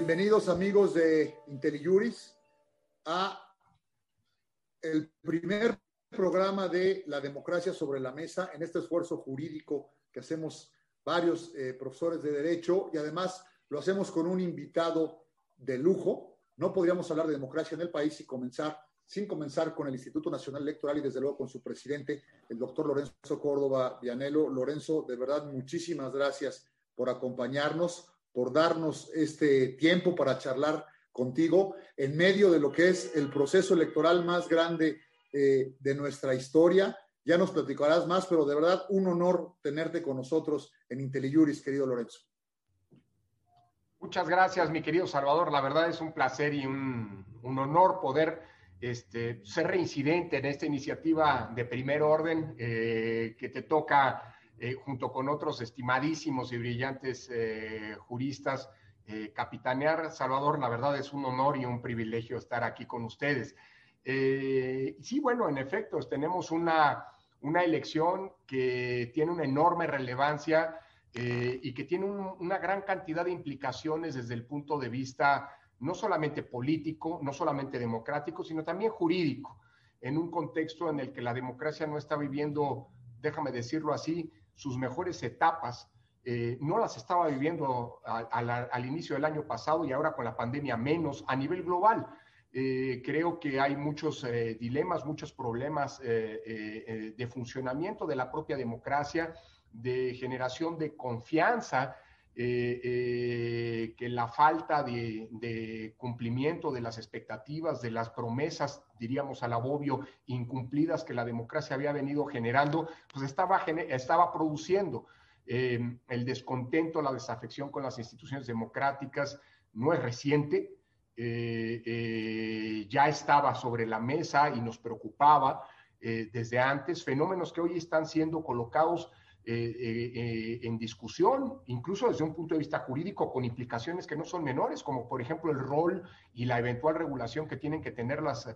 Bienvenidos amigos de IntelliJuris a el primer programa de la democracia sobre la mesa en este esfuerzo jurídico que hacemos varios eh, profesores de derecho y además lo hacemos con un invitado de lujo. No podríamos hablar de democracia en el país y comenzar sin comenzar con el Instituto Nacional Electoral y desde luego con su presidente, el doctor Lorenzo Córdoba Vianelo. Lorenzo, de verdad, muchísimas gracias por acompañarnos, por darnos este tiempo para charlar contigo en medio de lo que es el proceso electoral más grande eh, de nuestra historia. Ya nos platicarás más, pero de verdad un honor tenerte con nosotros en IntelliJuris, querido Lorenzo. Muchas gracias, mi querido Salvador. La verdad es un placer y un, un honor poder este, ser reincidente en esta iniciativa de primer orden eh, que te toca eh, junto con otros estimadísimos y brillantes eh, juristas capitanear. Salvador, la verdad es un honor y un privilegio estar aquí con ustedes. sí, bueno, en efecto, tenemos una, una elección que tiene una enorme relevancia y que tiene una gran cantidad de implicaciones desde el punto de vista no solamente político, no solamente democrático, sino también jurídico, en un contexto en el que la democracia no está viviendo, déjame decirlo así, sus mejores etapas. Eh, no las estaba viviendo al inicio del año pasado y ahora con la pandemia menos a nivel global. Eh, creo que hay muchos eh, dilemas, muchos problemas de funcionamiento de la propia democracia, de generación de confianza eh, eh, que la falta de, cumplimiento de las expectativas, de las promesas, diríamos al abobio, incumplidas que la democracia había venido generando, pues estaba, estaba produciendo em, el descontento, la desafección con las instituciones democráticas, no es reciente, eh, ya estaba sobre la mesa y nos preocupaba desde antes, fenómenos que hoy están siendo colocados eh, eh, eh, en discusión, incluso desde un punto de vista jurídico, con implicaciones que no son menores, como por ejemplo el rol y la eventual regulación que tienen que tener las,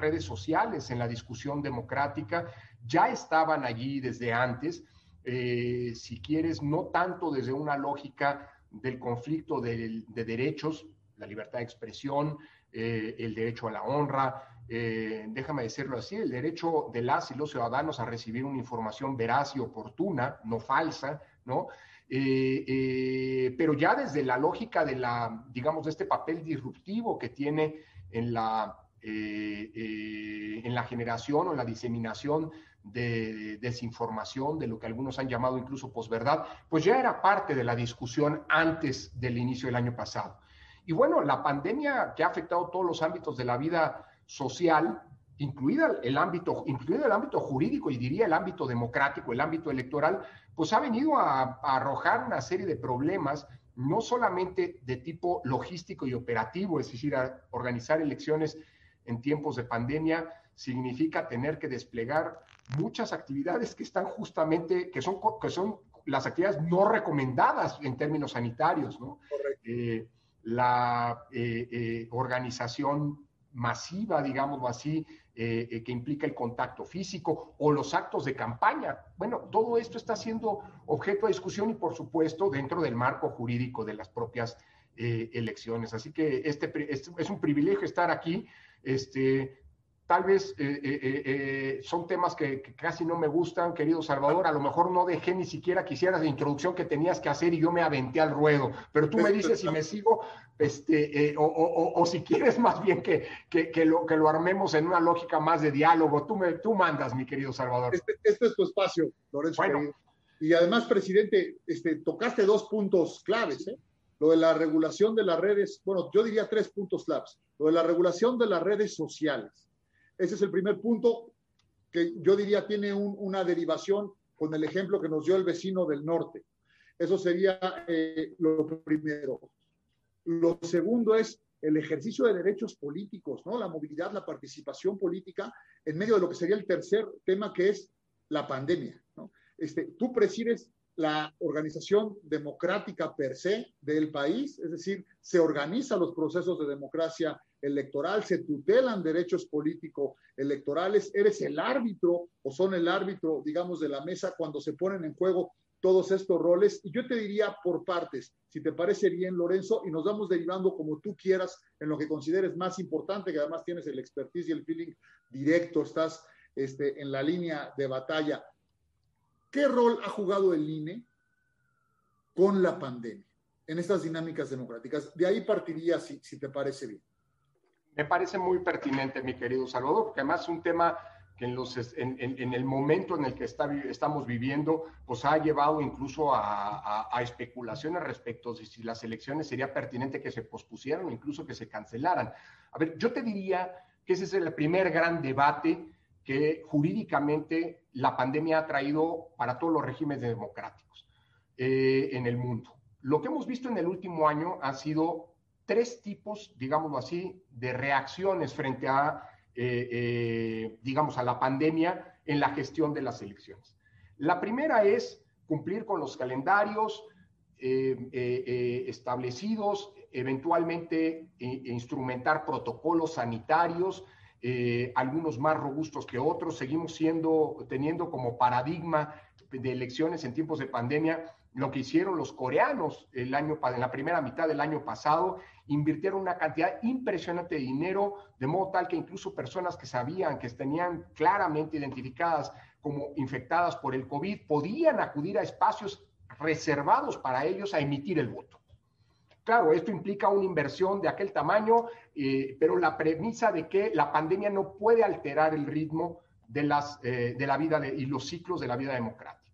redes sociales en la discusión democrática, ya estaban allí desde antes, si quieres, no tanto desde una lógica del conflicto de derechos, la libertad de expresión, el derecho a la honra, eh, déjame decirlo así, el derecho de las y los ciudadanos a recibir una información veraz y oportuna, no falsa, ¿no? Eh, eh, pero ya desde la lógica de la, digamos, de este papel disruptivo que tiene en la, en la generación o en la diseminación de desinformación, de lo que algunos han llamado incluso posverdad, pues ya era parte de la discusión antes del inicio del año pasado. Y bueno, la pandemia que ha afectado todos los ámbitos de la vida social, incluida el ámbito, incluido el ámbito jurídico y diría el ámbito democrático, el ámbito electoral, pues ha venido a, arrojar una serie de problemas, no solamente de tipo logístico y operativo, es decir, organizar elecciones en tiempos de pandemia significa tener que desplegar muchas actividades que están justamente, que son, que son las actividades no recomendadas en términos sanitarios, ¿no? Eh, la eh, eh, organización masiva, digámoslo así, eh, eh, que implica el contacto físico o los actos de campaña. Bueno, todo esto está siendo objeto de discusión y, por supuesto, dentro del marco jurídico de las propias eh, elecciones. Así que este, este, es un privilegio estar aquí. Este, Tal vez eh, eh, eh, son temas que, casi no me gustan, querido Salvador. A lo mejor no dejé ni siquiera quisieras la introducción que tenías que hacer y yo me aventé al ruedo. Pero tú me dices si me sigo, este, o, si quieres más bien que, que, lo, que lo armemos en una lógica más de diálogo. Tú, me, tú mandas, mi querido Salvador. Este, este es tu espacio, Lorenzo. Y además, presidente, este, tocaste dos puntos claves. Lo de la regulación de las redes, bueno, yo diría tres puntos claves. Lo de la regulación de las redes sociales ese es el primer punto que yo diría tiene una derivación con el ejemplo que nos dio el vecino del norte. Eso sería eh, lo primero. Lo segundo es el ejercicio de derechos políticos, ¿no? La movilidad, la participación política en medio de lo que sería el tercer tema que es la pandemia. Este, tú presides la organización democrática per se del país, es decir, se organizan los procesos de democracia electoral, se tutelan derechos políticos electorales, eres el árbitro o son el árbitro, digamos, de la mesa cuando se ponen en juego todos estos roles. Y yo te diría por partes, si te parece bien, Lorenzo, y nos vamos derivando como tú quieras en lo que consideres más importante, que además tienes el expertise y el feeling directo, estás este, en la línea de batalla. ¿Qué rol ha jugado el INE con la pandemia en estas dinámicas democráticas? De ahí partiría, si, si te parece bien. Me parece muy pertinente, mi querido Salvador, porque además es un tema que en, los, en, en, el momento en el que está, estamos viviendo, pues ha llevado incluso a, a, especulaciones respecto de si las elecciones sería pertinente que se pospusieran o incluso que se cancelaran. A ver, yo te diría que ese es el primer gran debate que jurídicamente la pandemia ha traído para todos los regímenes democráticos eh, en el mundo. Lo que hemos visto en el último año ha sido tres tipos, digámoslo así, de reacciones frente a eh, eh, digamos, a la pandemia en la gestión de las elecciones. La primera es cumplir con los calendarios establecidos, eventualmente instrumentar protocolos sanitarios, algunos más robustos que otros. Seguimos siendo, teniendo como paradigma de elecciones en tiempos de pandemia lo que hicieron los coreanos el año, en la primera mitad del año pasado, invirtieron una cantidad impresionante de dinero, de modo tal que incluso personas que sabían que tenían claramente identificadas como infectadas por el COVID, podían acudir a espacios reservados para ellos a emitir el voto. Claro, esto implica una inversión de aquel tamaño, eh, pero la premisa de que la pandemia no puede alterar el ritmo de, las, eh, de la vida y los ciclos de la vida democrática.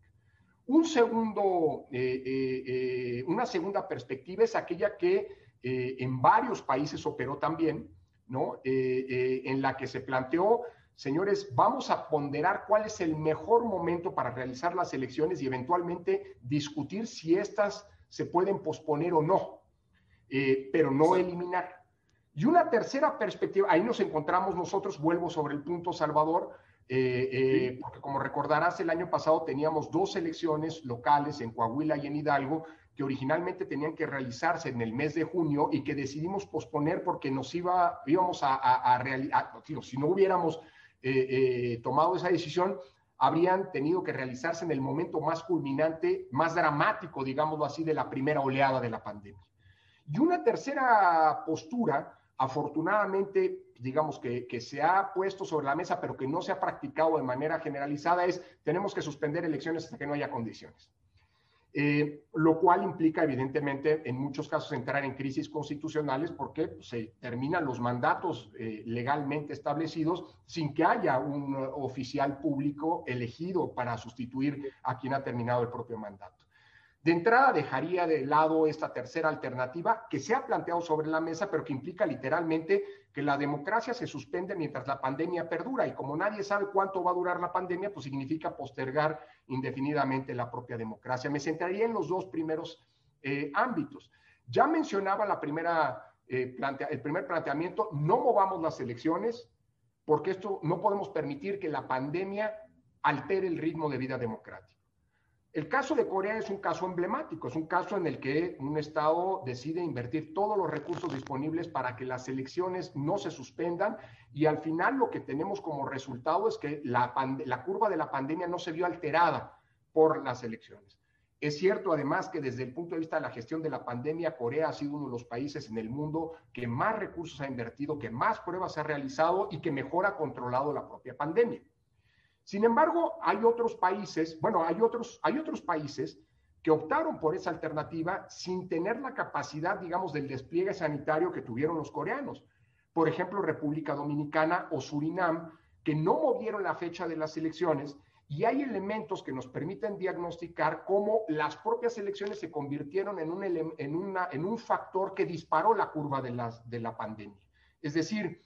Un segundo, eh, una segunda perspectiva es aquella que en varios países operó también, ¿no? en la que se planteó, señores, vamos a ponderar cuál es el mejor momento para realizar las elecciones y eventualmente discutir si estas se pueden posponer o no, pero no eliminar. Y una tercera perspectiva, ahí nos encontramos nosotros, vuelvo sobre el punto, Salvador, eh, eh, porque como recordarás, el año pasado teníamos dos elecciones locales en Coahuila y en Hidalgo que originalmente tenían que realizarse en el mes de junio y que decidimos posponer porque nos iba, íbamos a, a, realizar, si no hubiéramos eh, tomado esa decisión, habrían tenido que realizarse en el momento más culminante, más dramático, digámoslo así, de la primera oleada de la pandemia. Y una tercera postura, afortunadamente, digamos, que, se ha puesto sobre la mesa, pero que no se ha practicado de manera generalizada, es tenemos que suspender elecciones hasta que no haya condiciones. Eh, lo cual implica, evidentemente, en muchos casos entrar en crisis constitucionales porque pues, se terminan los mandatos eh, legalmente establecidos sin que haya un oficial público elegido para sustituir a quien ha terminado el propio mandato. De entrada, dejaría de lado esta tercera alternativa que se ha planteado sobre la mesa, pero que implica literalmente que la democracia se suspende mientras la pandemia perdura. Y como nadie sabe cuánto va a durar la pandemia, pues significa postergar indefinidamente la propia democracia. Me centraría en los dos primeros eh, ámbitos. Ya mencionaba la primera, eh, el primer planteamiento, no movamos las elecciones, porque esto no podemos permitir que la pandemia altere el ritmo de vida democrática. El caso de Corea es un caso emblemático, es un caso en el que un Estado decide invertir todos los recursos disponibles para que las elecciones no se suspendan y al final lo que tenemos como resultado es que la, curva de la pandemia no se vio alterada por las elecciones. Es cierto además que desde el punto de vista de la gestión de la pandemia, Corea ha sido uno de los países en el mundo que más recursos ha invertido, que más pruebas ha realizado y que mejor ha controlado la propia pandemia. Sin embargo, hay otros países, bueno, hay otros, hay otros países que optaron por esa alternativa sin tener la capacidad, digamos, del despliegue sanitario que tuvieron los coreanos. Por ejemplo, República Dominicana o Surinam, que no movieron la fecha de las elecciones y hay elementos que nos permiten diagnosticar cómo las propias elecciones se convirtieron en un, en una, en un factor que disparó la curva de, las, de la pandemia. Es decir,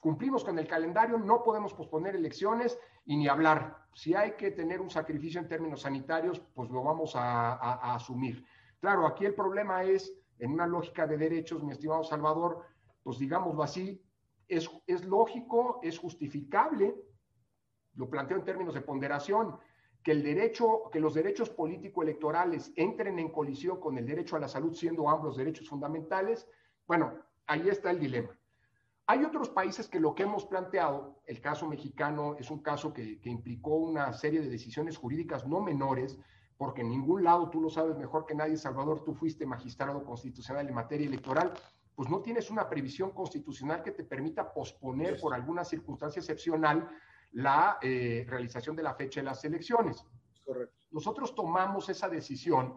cumplimos con el calendario, no podemos posponer elecciones y ni hablar. Si hay que tener un sacrificio en términos sanitarios, pues lo vamos a, asumir. Claro, aquí el problema es, en una lógica de derechos, mi estimado Salvador, pues digámoslo así, es, es lógico, es justificable, lo planteo en términos de ponderación, que el derecho, que los derechos político-electorales entren en colisión con el derecho a la salud, siendo ambos derechos fundamentales, bueno, ahí está el dilema. Hay otros países que lo que hemos planteado, el caso mexicano es un caso que, implicó una serie de decisiones jurídicas no menores, porque en ningún lado, tú lo sabes mejor que nadie, Salvador, tú fuiste magistrado constitucional en materia electoral, pues no tienes una previsión constitucional que te permita posponer por alguna circunstancia excepcional la eh, realización de la fecha de las elecciones. Correcto. Nosotros tomamos esa decisión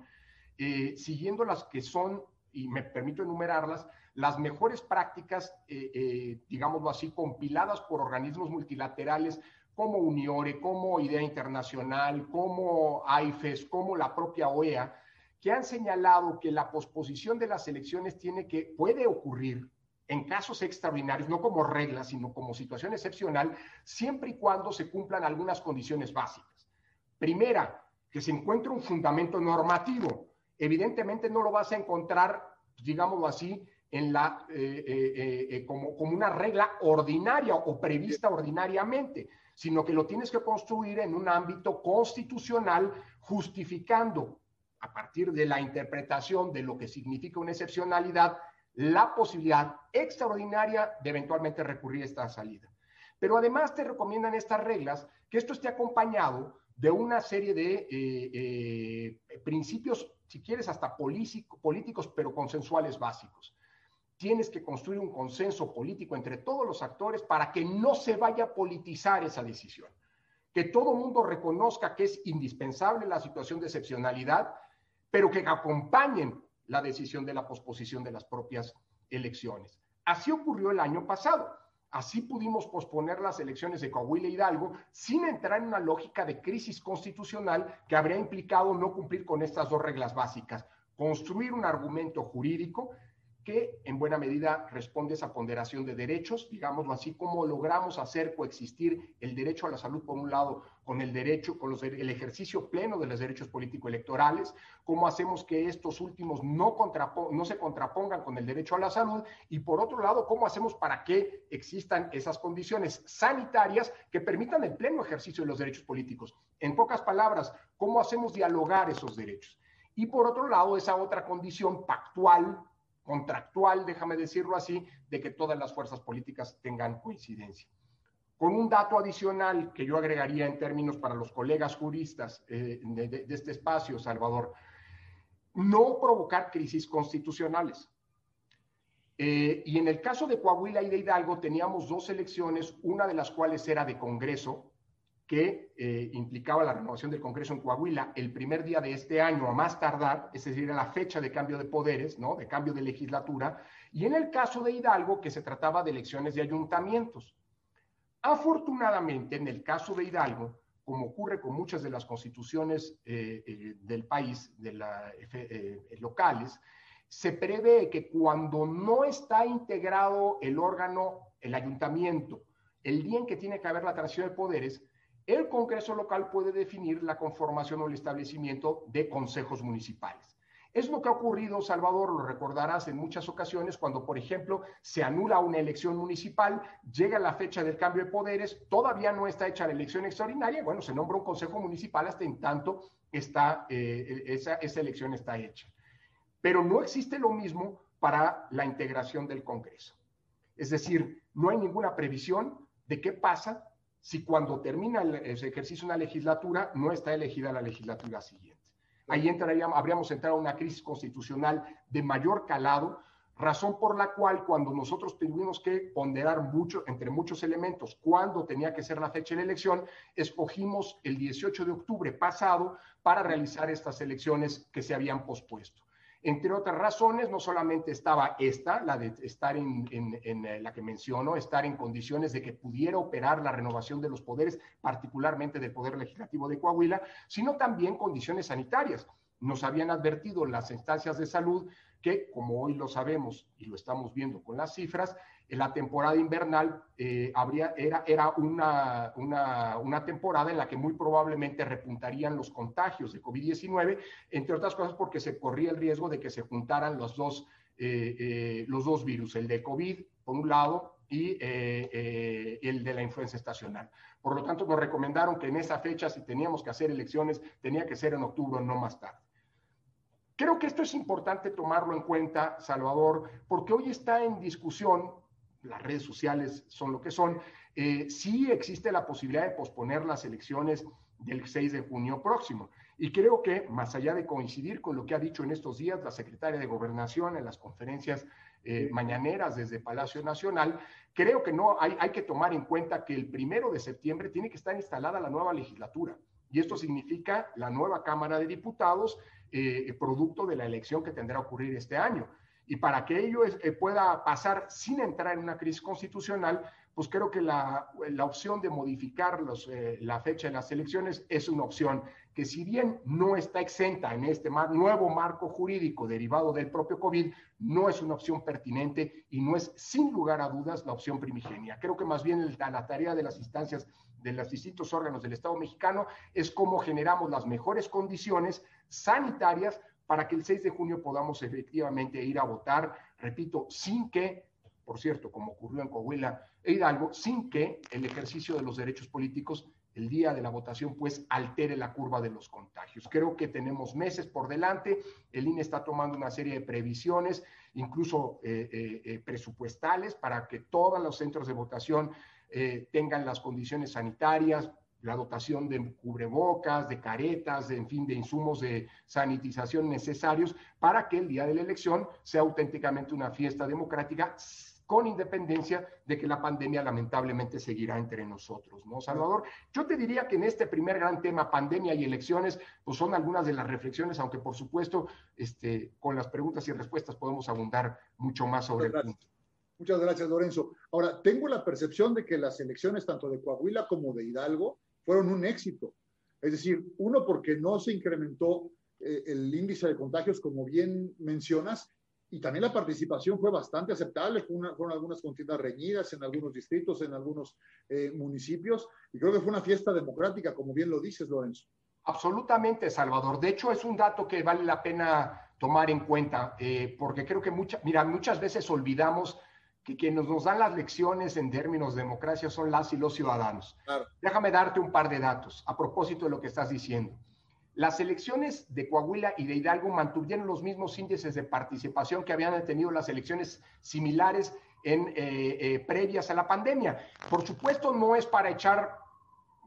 eh, siguiendo las que son, y me permito enumerarlas, las mejores prácticas, eh, eh, digámoslo así, compiladas por organismos multilaterales como Uniore, como Idea Internacional, como AIFES, como la propia OEA, que han señalado que la posposición de las elecciones tiene que, puede ocurrir en casos extraordinarios, no como regla, sino como situación excepcional, siempre y cuando se cumplan algunas condiciones básicas. Primera, que se encuentre un fundamento normativo. Evidentemente no lo vas a encontrar, digámoslo así, en la, eh, eh, eh, como, como una regla ordinaria o prevista ordinariamente, sino que lo tienes que construir en un ámbito constitucional justificando a partir de la interpretación de lo que significa una excepcionalidad, la posibilidad extraordinaria de eventualmente recurrir a esta salida. Pero además te recomiendan estas reglas que esto esté acompañado de una serie de principios, si quieres, hasta políticos, pero consensuales básicos tienes que construir un consenso político entre todos los actores para que no se vaya a politizar esa decisión. Que todo mundo reconozca que es indispensable la situación de excepcionalidad, pero que acompañen la decisión de la posposición de las propias elecciones. Así ocurrió el año pasado. Así pudimos posponer las elecciones de Coahuila e Hidalgo sin entrar en una lógica de crisis constitucional que habría implicado no cumplir con estas dos reglas básicas. Construir un argumento jurídico que en buena medida responde a esa ponderación de derechos, digámoslo así, cómo logramos hacer coexistir el derecho a la salud por un lado con el derecho, con el ejercicio pleno de los derechos político-electorales, cómo hacemos que estos últimos no, no se contrapongan con el derecho a la salud y por otro lado, cómo hacemos para que existan esas condiciones sanitarias que permitan el pleno ejercicio de los derechos políticos. En pocas palabras, cómo hacemos dialogar esos derechos. Y por otro lado, esa otra condición pactual contractual, déjame decirlo así, de que todas las fuerzas políticas tengan coincidencia. Con un dato adicional que yo agregaría en términos para los colegas juristas eh, de, este espacio, Salvador, no provocar crisis constitucionales. Eh, y en el caso de Coahuila y de Hidalgo teníamos dos elecciones, una de las cuales era de Congreso, que eh, implicaba la renovación del Congreso en Coahuila el primer día de este año a más tardar, es decir, en la fecha de cambio de poderes, ¿no? de cambio de legislatura, y en el caso de Hidalgo, que se trataba de elecciones de ayuntamientos. Afortunadamente, en el caso de Hidalgo, como ocurre con muchas de las constituciones eh, eh, del país, de la, locales, se prevé que cuando no está integrado el órgano, el ayuntamiento, el día en que tiene que haber la transición de poderes, el Congreso local puede definir la conformación o el establecimiento de consejos municipales. Es lo que ha ocurrido, Salvador, lo recordarás en muchas ocasiones, cuando, por ejemplo, se anula una elección municipal, llega la fecha del cambio de poderes, todavía no está hecha la elección extraordinaria, bueno, se nombra un consejo municipal hasta en tanto está, eh, esa, esa elección está hecha. Pero no existe lo mismo para la integración del Congreso. Es decir, no hay ninguna previsión de qué pasa si cuando termina el, ejercicio una legislatura no está elegida la legislatura siguiente. Ahí entraríamos, habríamos entrado a una crisis constitucional de mayor calado, razón por la cual cuando nosotros tuvimos que ponderar mucho, entre muchos elementos, cuándo tenía que ser la fecha de la elección, escogimos el 18 de octubre pasado para realizar estas elecciones que se habían pospuesto. Entre otras razones, no solamente estaba esta, la de estar en, eh, la que menciono, estar en condiciones de que pudiera operar la renovación de los poderes, particularmente del Poder Legislativo de Coahuila, sino también condiciones sanitarias. Nos habían advertido las instancias de salud que, como hoy lo sabemos y lo estamos viendo con las cifras, en la temporada invernal eh, habría, era, era una, una, temporada en la que muy probablemente repuntarían los contagios de COVID-19, entre otras cosas porque se corría el riesgo de que se juntaran los dos, eh, eh, los dos virus, el de COVID por un lado y el de la influenza estacional. Por lo tanto, nos recomendaron que en esa fecha, si teníamos que hacer elecciones, tenía que ser en octubre, no más tarde. Creo que esto es importante tomarlo en cuenta, Salvador, porque hoy está en discusión las redes sociales son lo que son, eh, sí existe la posibilidad de posponer las elecciones del 6 de junio próximo. Y creo que, más allá de coincidir con lo que ha dicho en estos días la secretaria de Gobernación en las conferencias eh, mañaneras desde Palacio Nacional, creo que no hay, hay que tomar en cuenta que el primero de septiembre tiene que estar instalada la nueva legislatura. Y esto significa la nueva Cámara de Diputados, eh, producto de la elección que tendrá que ocurrir este año. Y para que ello eh, pueda pasar sin entrar en una crisis constitucional, pues creo que la, la opción de modificar los, eh, la fecha de las elecciones es una opción que si bien no está exenta en este nuevo marco jurídico derivado del propio COVID, no es una opción pertinente y no es sin lugar a dudas la opción primigenia. Creo que más bien la tarea de las instancias de los distintos órganos del Estado mexicano es cómo generamos las mejores condiciones sanitarias para que el 6 de junio podamos efectivamente ir a votar, repito, sin que, por cierto, como ocurrió en Coahuila e Hidalgo, sin que el ejercicio de los derechos políticos el día de la votación, pues altere la curva de los contagios. Creo que tenemos meses por delante, el INE está tomando una serie de previsiones, incluso eh, eh, eh, presupuestales, para que todos los centros de votación tengan las condiciones sanitarias, la dotación de cubrebocas, de caretas, de, en fin, de insumos de sanitización necesarios para que el día de la elección sea auténticamente una fiesta democrática con independencia de que la pandemia lamentablemente seguirá entre nosotros, ¿no, Salvador? Yo te diría que en este primer gran tema, pandemia y elecciones, pues son algunas de las reflexiones, aunque por supuesto, este, con las preguntas y respuestas podemos abundar mucho más sobre el punto. Muchas gracias, Lorenzo. Ahora, tengo la percepción de que las elecciones tanto de Coahuila como de Hidalgo fueron un éxito. Es decir, uno porque no se incrementó eh, el índice de contagios, como bien mencionas, y también la participación fue bastante aceptable, fueron algunas contiendas reñidas en algunos distritos, en algunos eh, municipios, y creo que fue una fiesta democrática, como bien lo dices, Lorenzo. Absolutamente, Salvador. De hecho, es un dato que vale la pena tomar en cuenta, eh, porque creo que mucha, mira, muchas veces olvidamos que quienes nos dan las lecciones en términos de democracia son las y los ciudadanos. Déjame darte un par de datos a propósito de lo que estás diciendo. Las elecciones de Coahuila y de Hidalgo mantuvieron los mismos índices de participación que habían tenido las elecciones similares en eh, eh, previas a la pandemia. Por supuesto, no es para echar,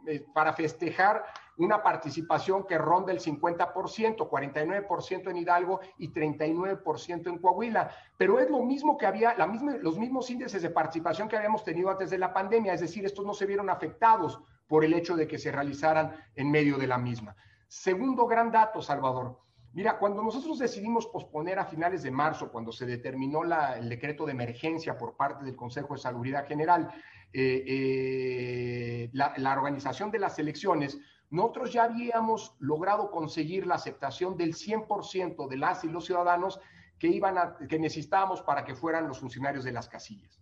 eh, para festejar una participación que ronda el 50%, 49% en Hidalgo y 39% en Coahuila. Pero es lo mismo que había, la misma, los mismos índices de participación que habíamos tenido antes de la pandemia, es decir, estos no se vieron afectados por el hecho de que se realizaran en medio de la misma. Segundo gran dato, Salvador. Mira, cuando nosotros decidimos posponer a finales de marzo, cuando se determinó el decreto de emergencia por parte del Consejo de Salubridad General, eh, eh, la, la, organización de las elecciones, nosotros ya habíamos logrado conseguir la aceptación del 100% de las y los ciudadanos que, iban a, que necesitábamos para que fueran los funcionarios de las casillas.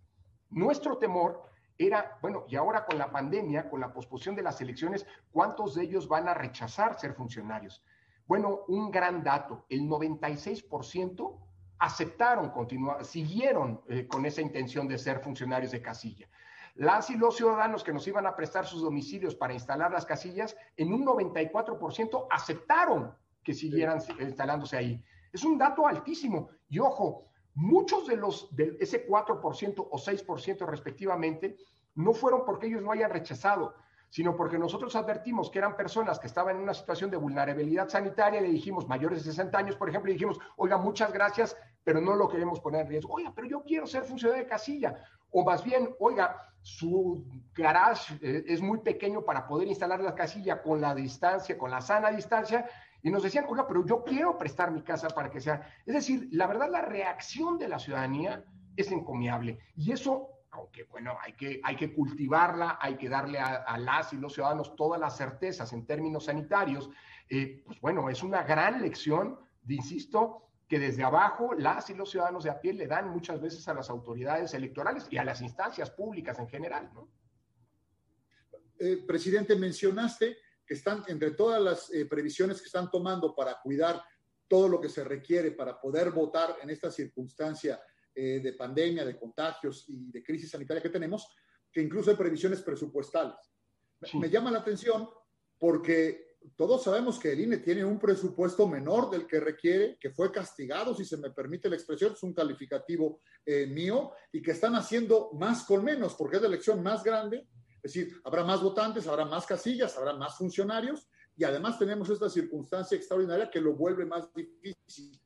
Nuestro temor era, bueno, y ahora con la pandemia, con la posposición de las elecciones, ¿cuántos de ellos van a rechazar ser funcionarios? Bueno, un gran dato, el 96% aceptaron continuar, siguieron eh, con esa intención de ser funcionarios de casilla. Las y los ciudadanos que nos iban a prestar sus domicilios para instalar las casillas, en un 94% aceptaron que siguieran instalándose ahí. Es un dato altísimo. Y ojo, muchos de los, de ese 4% o 6% respectivamente, no fueron porque ellos no hayan rechazado, sino porque nosotros advertimos que eran personas que estaban en una situación de vulnerabilidad sanitaria, le dijimos mayores de 60 años, por ejemplo, y dijimos, oiga, muchas gracias, pero no lo queremos poner en riesgo. Oiga, pero yo quiero ser funcionario de casilla. O más bien, oiga, su garage eh, es muy pequeño para poder instalar la casilla con la distancia, con la sana distancia, y nos decían, oiga, pero yo quiero prestar mi casa para que sea. Es decir, la verdad, la reacción de la ciudadanía es encomiable. Y eso, aunque bueno, hay que, hay que cultivarla, hay que darle a, las y los ciudadanos todas las certezas en términos sanitarios, eh, pues bueno, es una gran lección, de, insisto, que desde abajo las y los ciudadanos de a pie le dan muchas veces a las autoridades electorales y a las instancias públicas en general. ¿no? Eh, presidente, mencionaste que están entre todas las eh, previsiones que están tomando para cuidar todo lo que se requiere para poder votar en esta circunstancia eh, de pandemia, de contagios y de crisis sanitaria que tenemos, que incluso hay previsiones presupuestales. Me llama la atención porque todos sabemos que el INE tiene un presupuesto menor del que requiere, que fue castigado, si se me permite la expresión, es un calificativo eh, mío, y que están haciendo más con menos, porque es la elección más grande es decir, habrá más votantes, habrá más casillas, habrá más funcionarios, y además tenemos esta circunstancia extraordinaria que lo vuelve más difícil.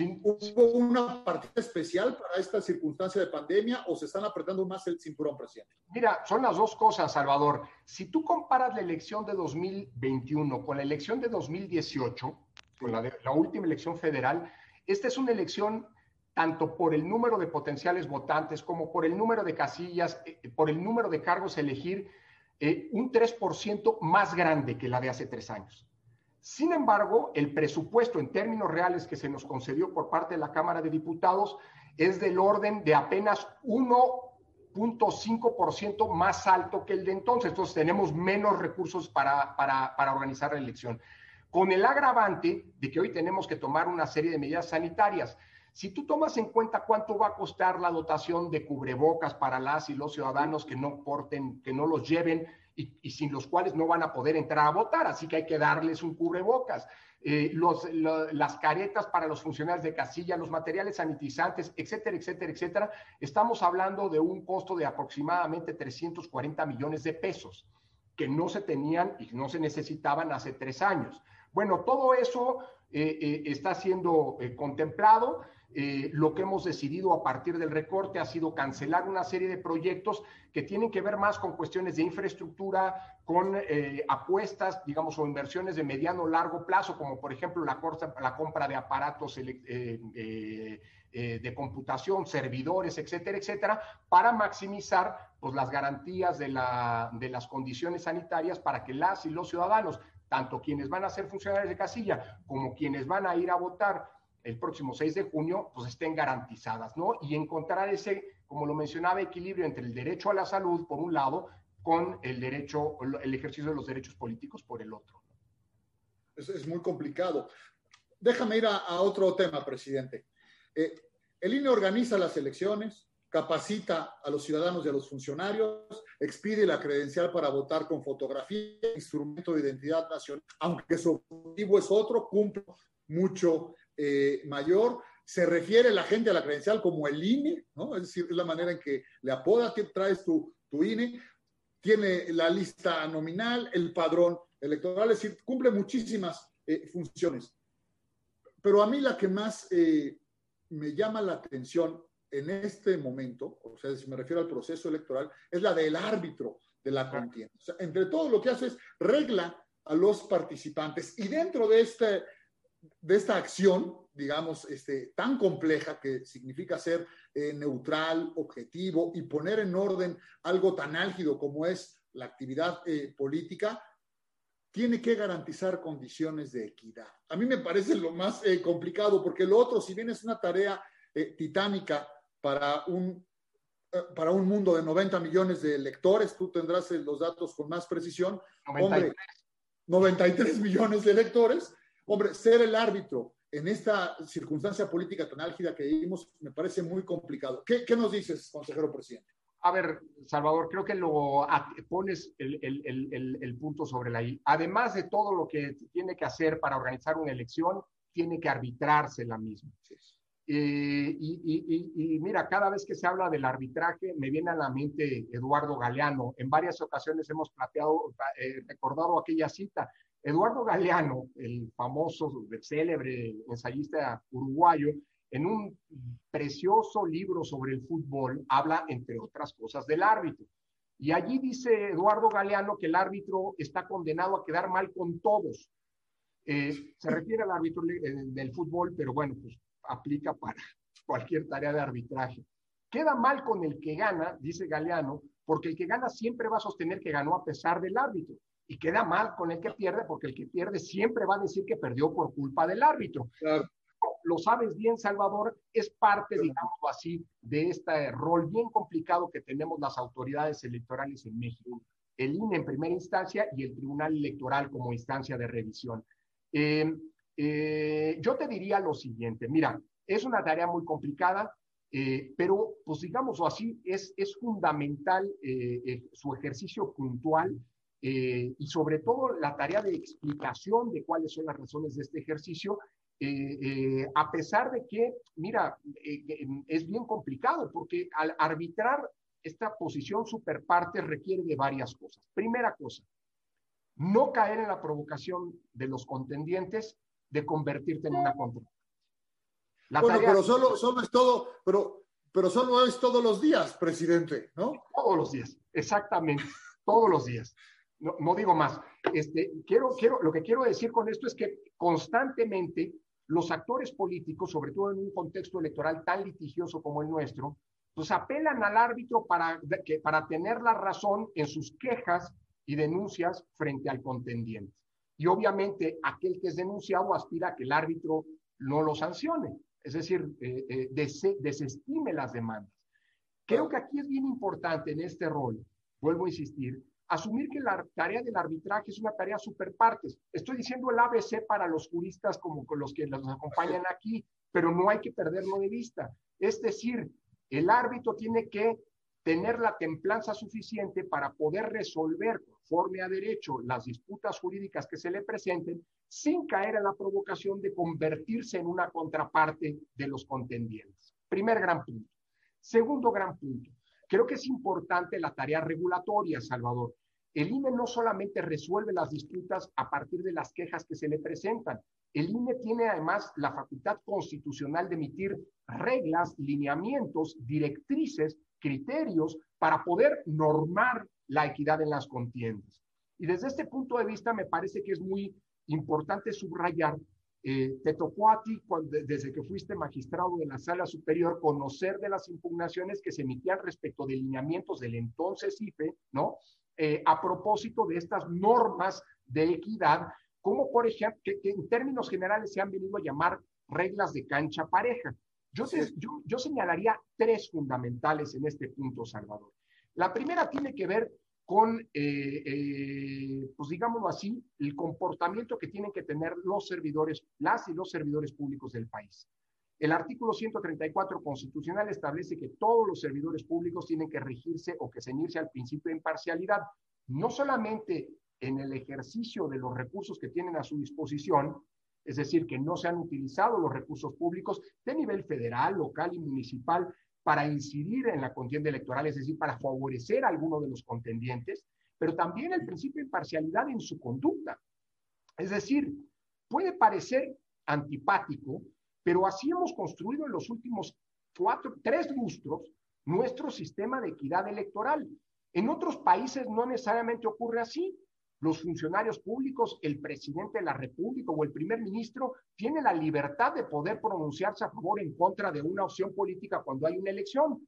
¿Hubo una partida especial para esta circunstancia de pandemia o se están apretando más el cinturón, presidente? Mira, son las dos cosas, Salvador. Si tú comparas la elección de 2021 con la elección de 2018, con la, la última elección federal, esta es una elección tanto por el número de potenciales votantes como por el número de casillas, eh, por el número de cargos a elegir, eh, un 3% más grande que la de hace tres años. Sin embargo, el presupuesto en términos reales que se nos concedió por parte de la Cámara de Diputados es del orden de apenas 1.5% más alto que el de entonces. Entonces tenemos menos recursos para, para, para organizar la elección. Con el agravante de que hoy tenemos que tomar una serie de medidas sanitarias. Si tú tomas en cuenta cuánto va a costar la dotación de cubrebocas para las y los ciudadanos que no porten, que no los lleven y, sin los cuales no van a poder entrar a votar, así que hay que darles un cubrebocas. Eh, los, las caretas para los funcionarios de casilla, los materiales sanitizantes, etcétera, etcétera, etcétera. Estamos hablando de un costo de aproximadamente 340 millones de pesos que no se tenían y no se necesitaban hace tres años. Bueno, todo eso eh, eh, está siendo contemplado. Eh, lo que hemos decidido a partir del recorte ha sido cancelar una serie de proyectos que tienen que ver más con cuestiones de infraestructura, con eh, apuestas, digamos, o inversiones de mediano o largo plazo, como por ejemplo la, compra de aparatos eh, de computación, servidores, etcétera, etcétera, para maximizar pues, las garantías de, de las condiciones sanitarias para que las y los ciudadanos, tanto quienes van a ser funcionarios de casilla como quienes van a ir a votar, el próximo 6 de junio, pues estén garantizadas, ¿no? Y encontrar ese, como lo mencionaba, equilibrio entre el derecho a la salud, por un lado, con el derecho, el ejercicio de los derechos políticos, por el otro. Eso es muy complicado. Déjame ir a, otro tema, presidente. Eh, el INE organiza las elecciones, capacita a los ciudadanos y a los funcionarios, expide la credencial para votar con fotografía, instrumento de identidad nacional, aunque su objetivo es otro, cumple mucho eh, mayor. Se refiere la gente a la credencial como el INE, ¿no? Es decir, es la manera en que le apoda, que traes tu, tu INE, tiene la lista nominal, el padrón electoral, es decir, cumple muchísimas eh, funciones. Pero a mí la que más eh, me llama la atención en este momento, o sea, si me refiero al proceso electoral, es la del árbitro de la contienda. O sea, entre todo lo que hace es regla a los participantes y dentro de este de esta acción, digamos, este, tan compleja que significa ser eh, neutral, objetivo y poner en orden algo tan álgido como es la actividad eh, política, tiene que garantizar condiciones de equidad. A mí me parece lo más eh, complicado porque lo otro, si bien es una tarea titánica para un, para un mundo de 90 millones de electores, tú tendrás los datos con más precisión. 93. 93 millones de electores Hombre, ser el árbitro en esta circunstancia política tan álgida que vivimos me parece muy complicado. ¿Qué, nos dices, consejero presidente? A ver, Salvador, creo que lo pones el, punto sobre la I. Además de todo lo que tiene que hacer para organizar una elección, tiene que arbitrarse la misma. Eh, y, mira, cada vez que se habla del arbitraje, me viene a la mente Eduardo Galeano. En varias ocasiones hemos plateado, eh, recordado aquella cita. Eduardo Galeano, el famoso, el célebre ensayista uruguayo, en un precioso libro sobre el fútbol, habla, entre otras cosas, del árbitro. Y allí dice Eduardo Galeano que el árbitro está condenado a quedar mal con todos. Eh, se refiere al árbitro del fútbol, pero bueno, pues aplica para cualquier tarea de arbitraje. Queda mal con el que gana, dice Galeano, porque el que gana siempre va a sostener que ganó a pesar del árbitro y queda mal con el que pierde porque el que pierde siempre va a decir que perdió por culpa del árbitro. Lo sabes bien, Salvador, es parte, digamos así, de este rol bien complicado que tenemos las autoridades electorales en México. El INE en primera instancia y el Tribunal Electoral como instancia de revisión. Eh, eh, yo te diría lo siguiente, mira, es una tarea muy complicada, eh, pero pues digamos así, es, es fundamental su ejercicio puntual eh, y sobre todo la tarea de explicación de cuáles son las razones de este ejercicio, eh, eh, a pesar de que, mira, es bien complicado porque al arbitrar esta posición superparte requiere de varias cosas. Primera cosa, no caer en la provocación de los contendientes de convertirte en una contra. bueno, pero solo, solo es todo, pero, pero solo es todos los días, presidente, ¿no? Todos los días, exactamente, todos los días. No, digo más. Este, quiero, quiero, lo que quiero decir con esto es que constantemente los actores políticos, sobre todo en un contexto electoral tan litigioso como el nuestro, pues apelan al árbitro para, que, para tener la razón en sus quejas y denuncias frente al contendiente. Y obviamente aquel que es denunciado aspira a que el árbitro no lo sancione, es decir, eh, eh, desestime las demandas. Creo que aquí es bien importante en este rol, vuelvo a insistir, asumir que la tarea del arbitraje es una tarea super partes. Estoy diciendo el ABC para los juristas como con los que nos acompañan aquí, pero no hay que perderlo de vista. Es decir, el árbitro tiene que tener la templanza suficiente para poder resolver conforme a derecho las disputas jurídicas que se le presenten sin caer en la provocación de convertirse en una contraparte de los contendientes. Primer gran punto. Segundo gran punto. Creo que es importante la tarea regulatoria, Salvador. El INE no solamente resuelve las disputas a partir de las quejas que se le presentan, el INE tiene además la facultad constitucional de emitir reglas, lineamientos, directrices, criterios para poder normar la equidad en las contiendas. Y desde este punto de vista me parece que es muy importante subrayar, eh, te tocó a ti, desde que fuiste magistrado de la sala superior, conocer de las impugnaciones que se emitían respecto de lineamientos del entonces IFE, ¿no? Eh, a propósito de estas normas de equidad, como por ejemplo, que, en términos generales se han venido a llamar reglas de cancha pareja. Yo, yo, señalaría tres fundamentales en este punto, Salvador. La primera tiene que ver con, eh, eh, pues digámoslo así, el comportamiento que tienen que tener los servidores, las y los servidores públicos del país. El artículo 134 constitucional establece que todos los servidores públicos tienen que regirse o que ceñirse al principio de imparcialidad, no solamente en el ejercicio de los recursos que tienen a su disposición, es decir, que no se han utilizado los recursos públicos de nivel federal, local y municipal para incidir en la contienda electoral, es decir, para favorecer a alguno de los contendientes, pero también el principio de imparcialidad en su conducta. Es decir, puede parecer antipático pero así hemos construido en los últimos cuatro, tres lustros nuestro sistema de equidad electoral. En otros países no necesariamente ocurre así. Los funcionarios públicos, el presidente de la República o el primer ministro tienen la libertad de poder pronunciarse a favor o en contra de una opción política cuando hay una elección,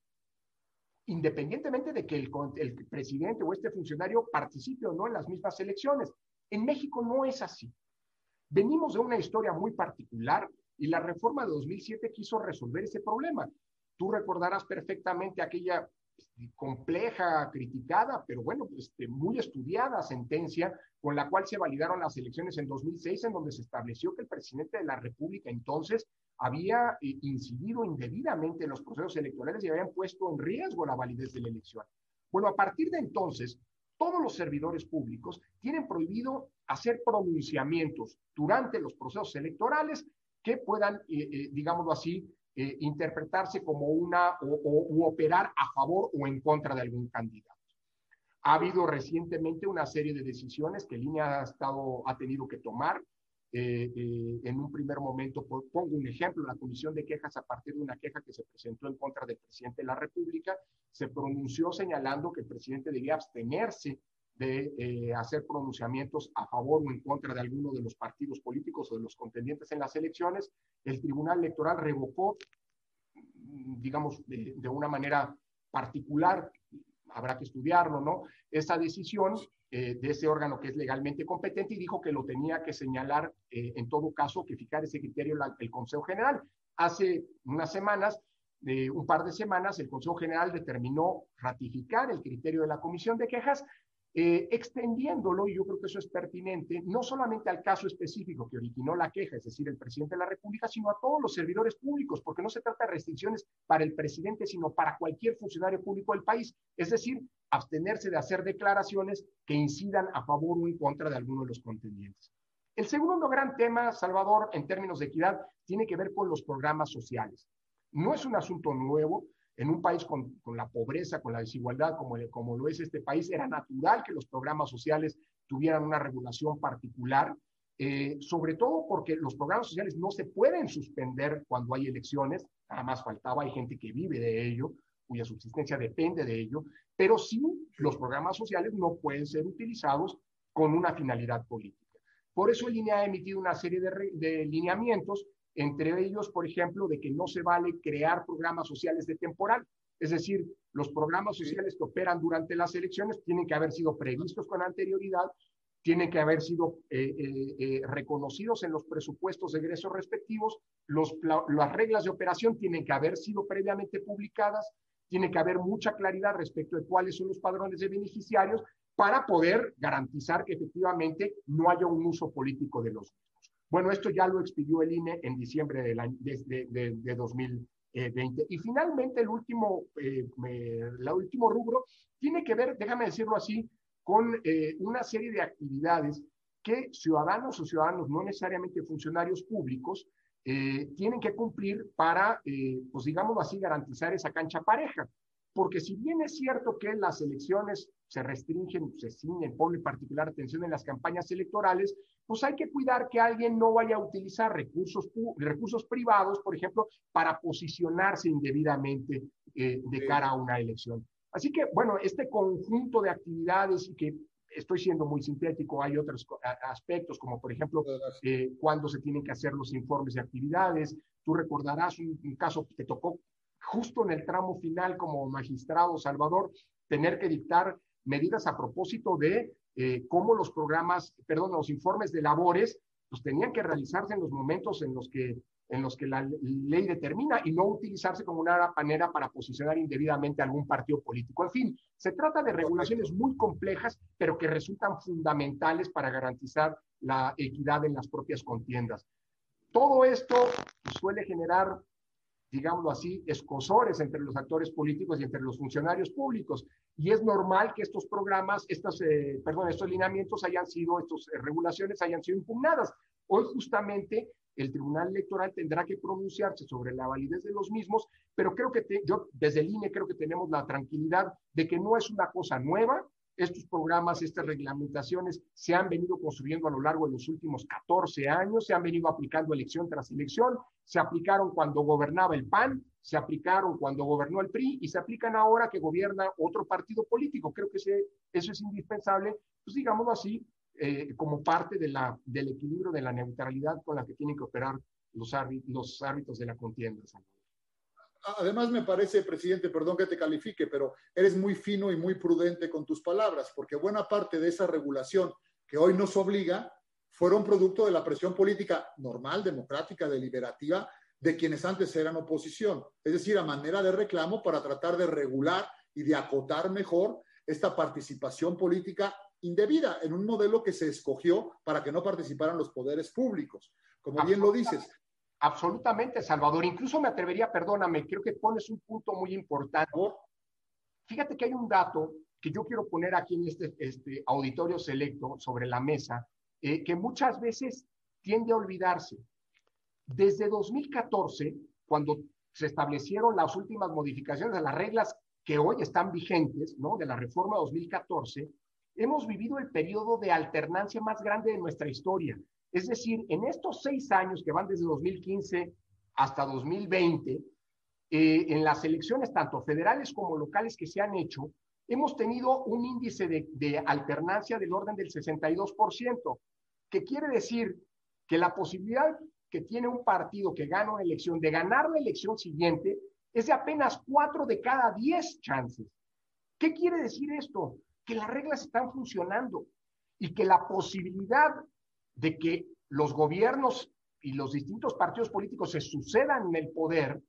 independientemente de que el, el presidente o este funcionario participe o no en las mismas elecciones. En México no es así. Venimos de una historia muy particular y la reforma de 2007 quiso resolver ese problema. Tú recordarás perfectamente aquella este, compleja, criticada, pero bueno, este, muy estudiada sentencia con la cual se validaron las elecciones en 2006, en donde se estableció que el presidente de la República entonces había eh, incidido indebidamente en los procesos electorales y habían puesto en riesgo la validez de la elección. Bueno, a partir de entonces, todos los servidores públicos tienen prohibido hacer pronunciamientos durante los procesos electorales que puedan, eh, eh, digámoslo así, eh, interpretarse como una o, operar a favor o en contra de algún candidato. Ha habido recientemente una serie de decisiones que Línea ha, estado, ha tenido que tomar. en un primer momento, pongo un ejemplo, la Comisión de Quejas, a partir de una queja que se presentó en contra del presidente de la República, se pronunció señalando que el presidente debía abstenerse de eh, hacer pronunciamientos a favor o en contra de alguno de los partidos políticos o de los contendientes en las elecciones, el Tribunal Electoral revocó, digamos, de, una manera particular, habrá que estudiarlo, ¿no? Esa decisión eh, de ese órgano que es legalmente competente y dijo que lo tenía que señalar, eh, en todo caso, que fijar ese criterio el Consejo General. Hace unas semanas, un par de semanas, el Consejo General determinó ratificar el criterio de la Comisión de Quejas, eh, extendiéndolo, y yo creo que eso es pertinente, no solamente al caso específico que originó la queja, es decir, el presidente de la República, sino a todos los servidores públicos, porque no se trata de restricciones para el presidente, sino para cualquier funcionario público del país, es decir, abstenerse de hacer declaraciones que incidan a favor o en contra de alguno de los contendientes. El segundo gran tema, Salvador, en términos de equidad, tiene que ver con los programas sociales. No es un asunto nuevo, en un país con, la pobreza, con la desigualdad como, lo es este país, era natural que los programas sociales tuvieran una regulación particular, eh, sobre todo porque los programas sociales no se pueden suspender cuando hay elecciones, nada más faltaba, hay gente que vive de ello, cuya subsistencia depende de ello, pero sí los programas sociales no pueden ser utilizados con una finalidad política. Por eso el INE ha emitido una serie de lineamientos, entre ellos, por ejemplo, de que no se vale crear programas sociales de temporal. Es decir, los programas sociales que operan durante las elecciones tienen que haber sido previstos con anterioridad, tienen que haber sido eh, eh, eh, reconocidos en los presupuestos de egresos respectivos, los, las reglas de operación tienen que haber sido previamente publicadas, tiene que haber mucha claridad respecto de cuáles son los padrones de beneficiarios para poder garantizar que efectivamente no haya un uso político de los. Bueno, esto ya lo expidió el INE en diciembre del año, de, de, de 2020. Y finalmente, el último, eh, último rubro tiene que ver, déjame decirlo así, con eh, una serie de actividades que ciudadanos o ciudadanos, no necesariamente funcionarios públicos, eh, tienen que cumplir para, pues digamos así, garantizar esa cancha pareja. Porque si bien es cierto que las elecciones se restringen, se ciñen, ponen particular atención en las campañas electorales, pues hay que cuidar que alguien no vaya a utilizar recursos, recursos privados, por ejemplo, para posicionarse indebidamente eh, de cara a una elección. Así que, bueno, este conjunto de actividades y que estoy siendo muy sintético, hay otros aspectos, como por ejemplo, eh, cuándo se tienen que hacer los informes de actividades. Tú recordarás un, caso que te tocó justo en el tramo final como magistrado, Salvador, tener que dictar medidas a propósito de eh, cómo los programas, perdón, los informes de labores, pues tenían que realizarse en los momentos en los que en los que la ley determina y no utilizarse como una manera para posicionar indebidamente a algún partido político. En fin, se trata de regulaciones muy complejas, pero que resultan fundamentales para garantizar la equidad en las propias contiendas. Todo esto suele generar, digámoslo así, escosores entre los actores políticos y entre los funcionarios públicos. Y es normal que estos programas, estos, eh, perdón, estos lineamientos hayan sido, estas eh, regulaciones hayan sido impugnadas. Hoy justamente el Tribunal Electoral tendrá que pronunciarse sobre la validez de los mismos, pero creo que yo desde el INE creo que tenemos la tranquilidad de que no es una cosa nueva. Estos programas, estas reglamentaciones se han venido construyendo a lo largo de los últimos 14 años, se han venido aplicando elección tras elección, se aplicaron cuando gobernaba el PAN, se aplicaron cuando gobernó el PRI y se aplican ahora que gobierna otro partido político. Creo que eso es indispensable, pues digámoslo así, eh, como parte del equilibrio de la neutralidad con la que tienen que operar los, los árbitros de la contienda. Además, me parece, presidente, perdón que te califique, pero eres muy fino y muy prudente con tus palabras, porque buena parte de esa regulación que hoy nos obliga fueron producto de la presión política normal, democrática, deliberativa de quienes antes eran oposición. Es decir, a manera de reclamo para tratar de regular y de acotar mejor esta participación política indebida en un modelo que se escogió para que no participaran los poderes públicos. Como bien lo dices. Absolutamente, Salvador. Incluso me atrevería, perdóname, creo que pones un punto muy importante. Fíjate que hay un dato que yo quiero poner aquí en este, este auditorio selecto sobre la mesa, eh, que muchas veces tiende a olvidarse. Desde 2014, cuando se establecieron las últimas modificaciones de las reglas que hoy están vigentes, ¿no? De la reforma 2014, hemos vivido el periodo de alternancia más grande de nuestra historia. Es decir, en estos seis años que van desde 2015 hasta 2020, eh, en las elecciones tanto federales como locales que se han hecho, hemos tenido un índice de, de alternancia del orden del 62%, que quiere decir que la posibilidad que tiene un partido que gana una elección de ganar la elección siguiente es de apenas cuatro de cada diez chances. ¿Qué quiere decir esto? que las reglas están funcionando y que la posibilidad de que los gobiernos y los distintos partidos políticos se sucedan en el poder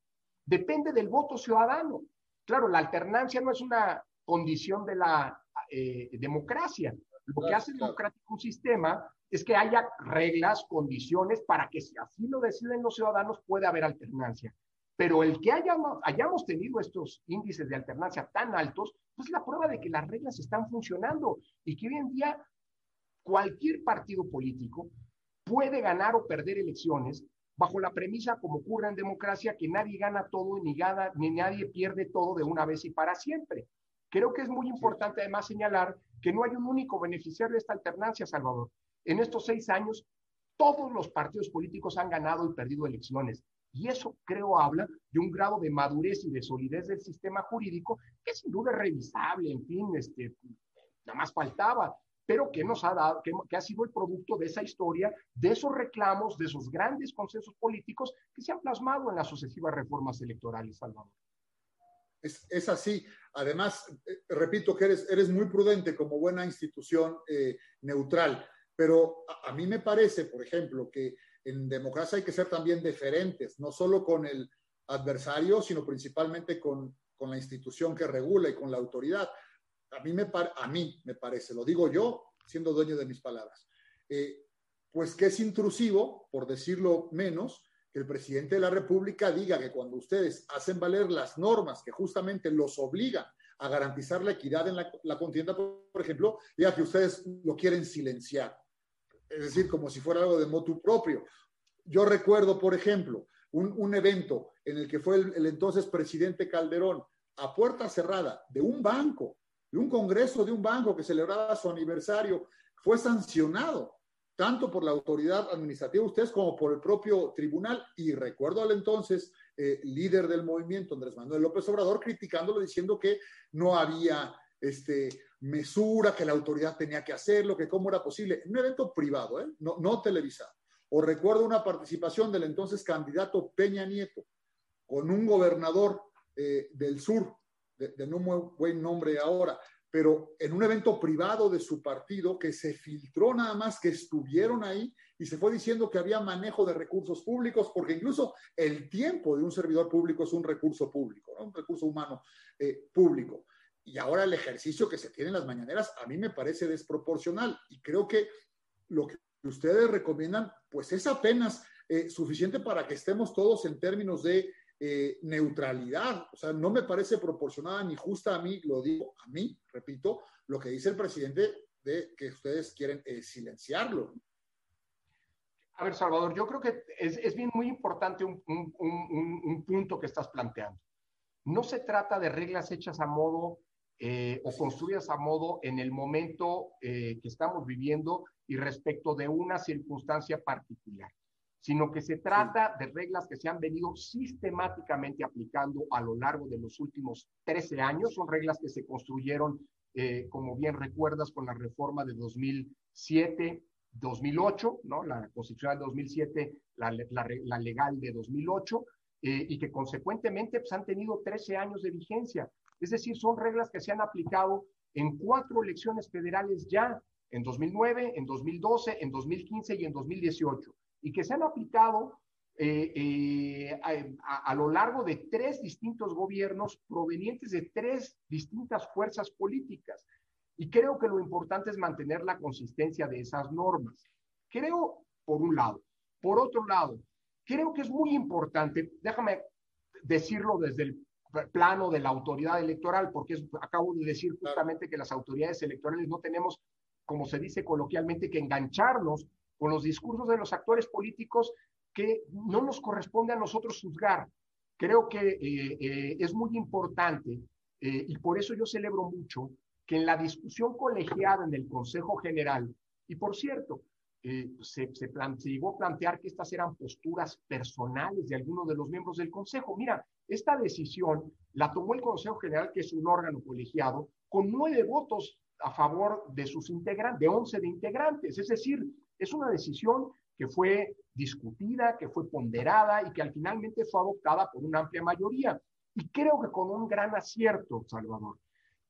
depende del voto ciudadano. Claro, la alternancia no es una condición de la eh, democracia. Lo que hace democrático un sistema es que haya reglas, condiciones para que si así lo deciden los ciudadanos pueda haber alternancia. Pero el que hayamos, hayamos tenido estos índices de alternancia tan altos, pues es la prueba de que las reglas están funcionando y que hoy en día cualquier partido político puede ganar o perder elecciones bajo la premisa, como ocurre en democracia, que nadie gana todo ni, gana, ni nadie pierde todo de una vez y para siempre. Creo que es muy importante además señalar que no hay un único beneficiario de esta alternancia, Salvador. En estos seis años, todos los partidos políticos han ganado y perdido elecciones. Y eso creo habla de un grado de madurez y de solidez del sistema jurídico que sin duda es revisable, en fin, este, nada más faltaba, pero que nos ha dado, que, ha sido el producto de esa historia, de esos reclamos, de esos grandes consensos políticos que se han plasmado en las sucesivas reformas electorales, Salvador. Es, así. Además, eh, repito que eres, muy prudente como buena institución eh, neutral, pero a, mí me parece, por ejemplo, que en democracia hay que ser también deferentes, no solo con el adversario, sino principalmente con la institución que regula y con la autoridad. A mí, me a mí me parece, lo digo yo, siendo dueño de mis palabras, eh, pues que es intrusivo, por decirlo menos, que el presidente de la República diga que cuando ustedes hacen valer las normas que justamente los obligan a garantizar la equidad en la, contienda, por ejemplo, diga que ustedes lo quieren silenciar es decir, como si fuera algo de motu propio. Yo recuerdo, por ejemplo, un, un evento en el que fue el, entonces presidente Calderón a puerta cerrada de un banco, de un congreso de un banco que celebraba su aniversario, fue sancionado tanto por la autoridad administrativa de ustedes como por el propio tribunal. Y recuerdo al entonces eh, líder del movimiento, Andrés Manuel López Obrador, criticándolo, diciendo que no había este, mesura que la autoridad tenía que hacerlo, que cómo era posible, un evento privado, ¿eh? no, no televisado. O recuerdo una participación del entonces candidato Peña Nieto con un gobernador eh, del sur, de, de no muy buen nombre ahora, pero en un evento privado de su partido que se filtró nada más que estuvieron ahí y se fue diciendo que había manejo de recursos públicos, porque incluso el tiempo de un servidor público es un recurso público, ¿no? un recurso humano eh, público y ahora el ejercicio que se tiene en las mañaneras a mí me parece desproporcional y creo que lo que ustedes recomiendan pues es apenas eh, suficiente para que estemos todos en términos de eh, neutralidad. O sea, no me parece proporcionada ni justa a mí, lo digo a mí, repito, lo que dice el presidente de que ustedes quieren eh, silenciarlo. A ver, Salvador, yo creo que es, es bien muy importante un, un, un, un punto que estás planteando. No se trata de reglas hechas a modo eh, o construidas a modo en el momento eh, que estamos viviendo y respecto de una circunstancia particular, sino que se trata de reglas que se han venido sistemáticamente aplicando a lo largo de los últimos 13 años. Son reglas que se construyeron, eh, como bien recuerdas, con la reforma de 2007. 2008, ¿no? La constitucional de 2007, la, la, la legal de 2008, eh, y que consecuentemente pues, han tenido 13 años de vigencia. Es decir, son reglas que se han aplicado en cuatro elecciones federales ya, en 2009, en 2012, en 2015 y en 2018, y que se han aplicado eh, eh, a, a, lo largo de tres distintos gobiernos provenientes de tres distintas fuerzas políticas. Y creo que lo importante es mantener la consistencia de esas normas. Creo, por un lado. Por otro lado, creo que es muy importante, déjame decirlo desde el plano de la autoridad electoral, porque es, acabo de decir justamente que las autoridades electorales no tenemos, como se dice coloquialmente, que engancharnos con los discursos de los actores políticos que no nos corresponde a nosotros juzgar. Creo que eh, eh, es muy importante eh, y por eso yo celebro mucho que en la discusión colegiada en el Consejo General, y por cierto, eh, se, se, se, llegó a plantear que estas eran posturas personales de algunos de los miembros del Consejo. Mira, esta decisión la tomó el Consejo General, que es un órgano colegiado, con nueve votos a favor de sus integrantes, de once de integrantes. Es decir, es una decisión que fue discutida, que fue ponderada y que al finalmente fue adoptada por una amplia mayoría. Y creo que con un gran acierto, Salvador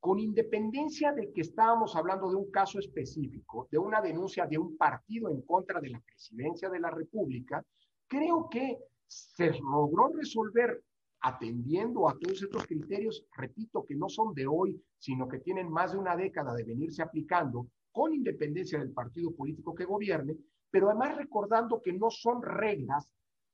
con independencia de que estábamos hablando de un caso específico, de una denuncia de un partido en contra de la presidencia de la República, creo que se logró resolver atendiendo a todos estos criterios, repito, que no son de hoy, sino que tienen más de una década de venirse aplicando con independencia del partido político que gobierne, pero además recordando que no son reglas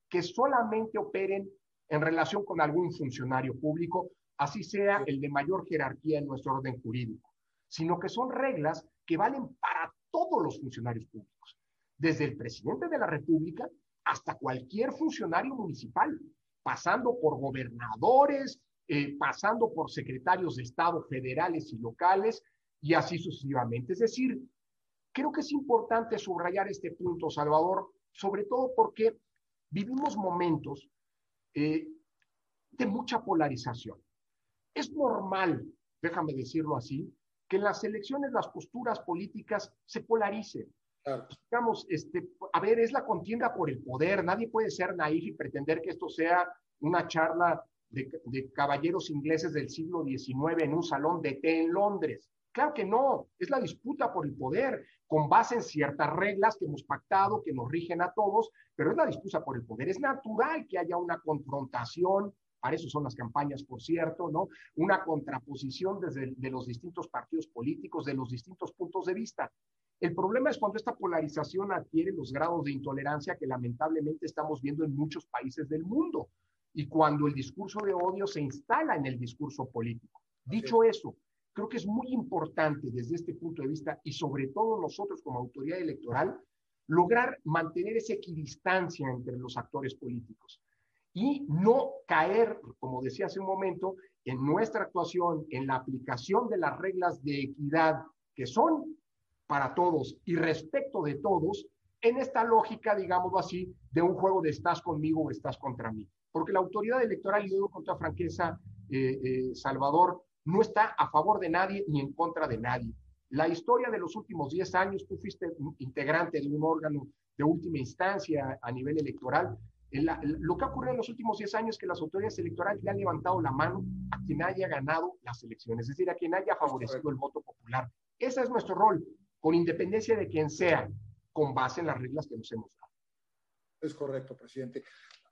que solamente operen en relación con algún funcionario público, así sea el de mayor jerarquía en nuestro orden jurídico, sino que son reglas que valen para todos los funcionarios públicos, desde el presidente de la República hasta cualquier funcionario municipal, pasando por gobernadores, eh, pasando por secretarios de Estado federales y locales, y así sucesivamente. Es decir, creo que es importante subrayar este punto, Salvador, sobre todo porque vivimos momentos eh, de mucha polarización. Es normal, déjame decirlo así, que en las elecciones las posturas políticas se polaricen. Digamos, este, a ver, es la contienda por el poder. Nadie puede ser naif y pretender que esto sea una charla de, de, caballeros ingleses del siglo XIX en un salón de té en Londres. Claro que no, es la disputa por el poder, con base en ciertas reglas que hemos pactado, que nos rigen a todos, pero es la disputa por el poder. Es natural que haya una confrontación, para eso son las campañas, por cierto, ¿no? Una contraposición desde de los distintos partidos políticos, de los distintos puntos de vista. El problema es cuando esta polarización adquiere los grados de intolerancia que lamentablemente estamos viendo en muchos países del mundo y cuando el discurso de odio se instala en el discurso político. Dicho eso, creo que es muy importante desde este punto de vista y sobre todo nosotros como autoridad electoral lograr mantener esa equidistancia entre los actores políticos y no caer, como decía hace un momento, en nuestra actuación, en la aplicación de las reglas de equidad que son para todos y respecto de todos en esta lógica, digámoslo así, de un juego de estás conmigo o estás contra mí. Porque la autoridad electoral, y lo digo con toda franqueza, eh, eh, Salvador, no está a favor de nadie ni en contra de nadie. La historia de los últimos 10 años, tú fuiste integrante de un órgano de última instancia a nivel electoral. lo que ha ocurrido en los últimos 10 años es que las autoridades electorales le han levantado la mano a quien haya ganado las elecciones, es decir, a quien haya favorecido el voto popular. Ese es nuestro rol, con independencia de quien sea, con base en las reglas que nos hemos dado. Es correcto, presidente.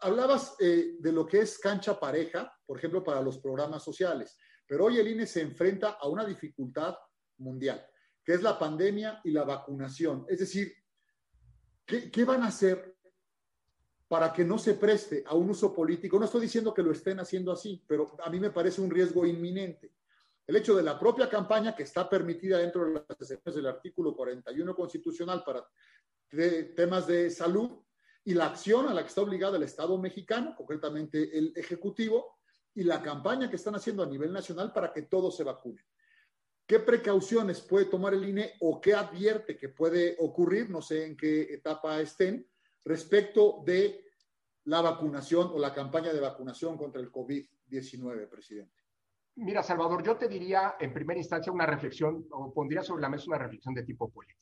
Hablabas eh, de lo que es cancha pareja, por ejemplo, para los programas sociales, pero hoy el INE se enfrenta a una dificultad mundial, que es la pandemia y la vacunación. Es decir, ¿qué, van a hacer para que no se preste a un uso político? No estoy diciendo que lo estén haciendo así, pero a mí me parece un riesgo inminente el hecho de la propia campaña que está permitida dentro de las excepciones del artículo 41 constitucional para temas de salud y la acción a la que está obligada el Estado mexicano, concretamente el Ejecutivo, y la campaña que están haciendo a nivel nacional para que todos se vacunen. ¿Qué precauciones puede tomar el INE o qué advierte que puede ocurrir, no sé en qué etapa estén, respecto de la vacunación o la campaña de vacunación contra el COVID-19, presidente? Mira, Salvador, yo te diría en primera instancia una reflexión, o pondría sobre la mesa una reflexión de tipo político.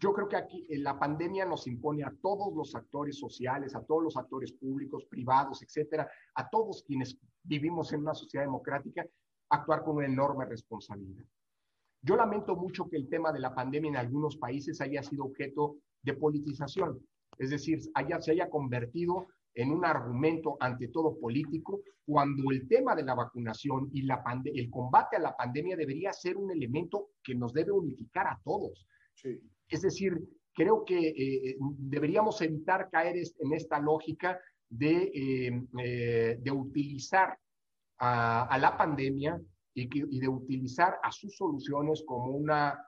Yo creo que aquí eh, la pandemia nos impone a todos los actores sociales, a todos los actores públicos, privados, etcétera, a todos quienes vivimos en una sociedad democrática, actuar con una enorme responsabilidad. Yo lamento mucho que el tema de la pandemia en algunos países haya sido objeto de politización, es decir, haya, se haya convertido en un argumento ante todo político, cuando el tema de la vacunación y la el combate a la pandemia debería ser un elemento que nos debe unificar a todos. Es decir, creo que eh, deberíamos evitar caer en esta lógica de, eh, eh, de utilizar a, la pandemia y, de utilizar a sus soluciones como, una,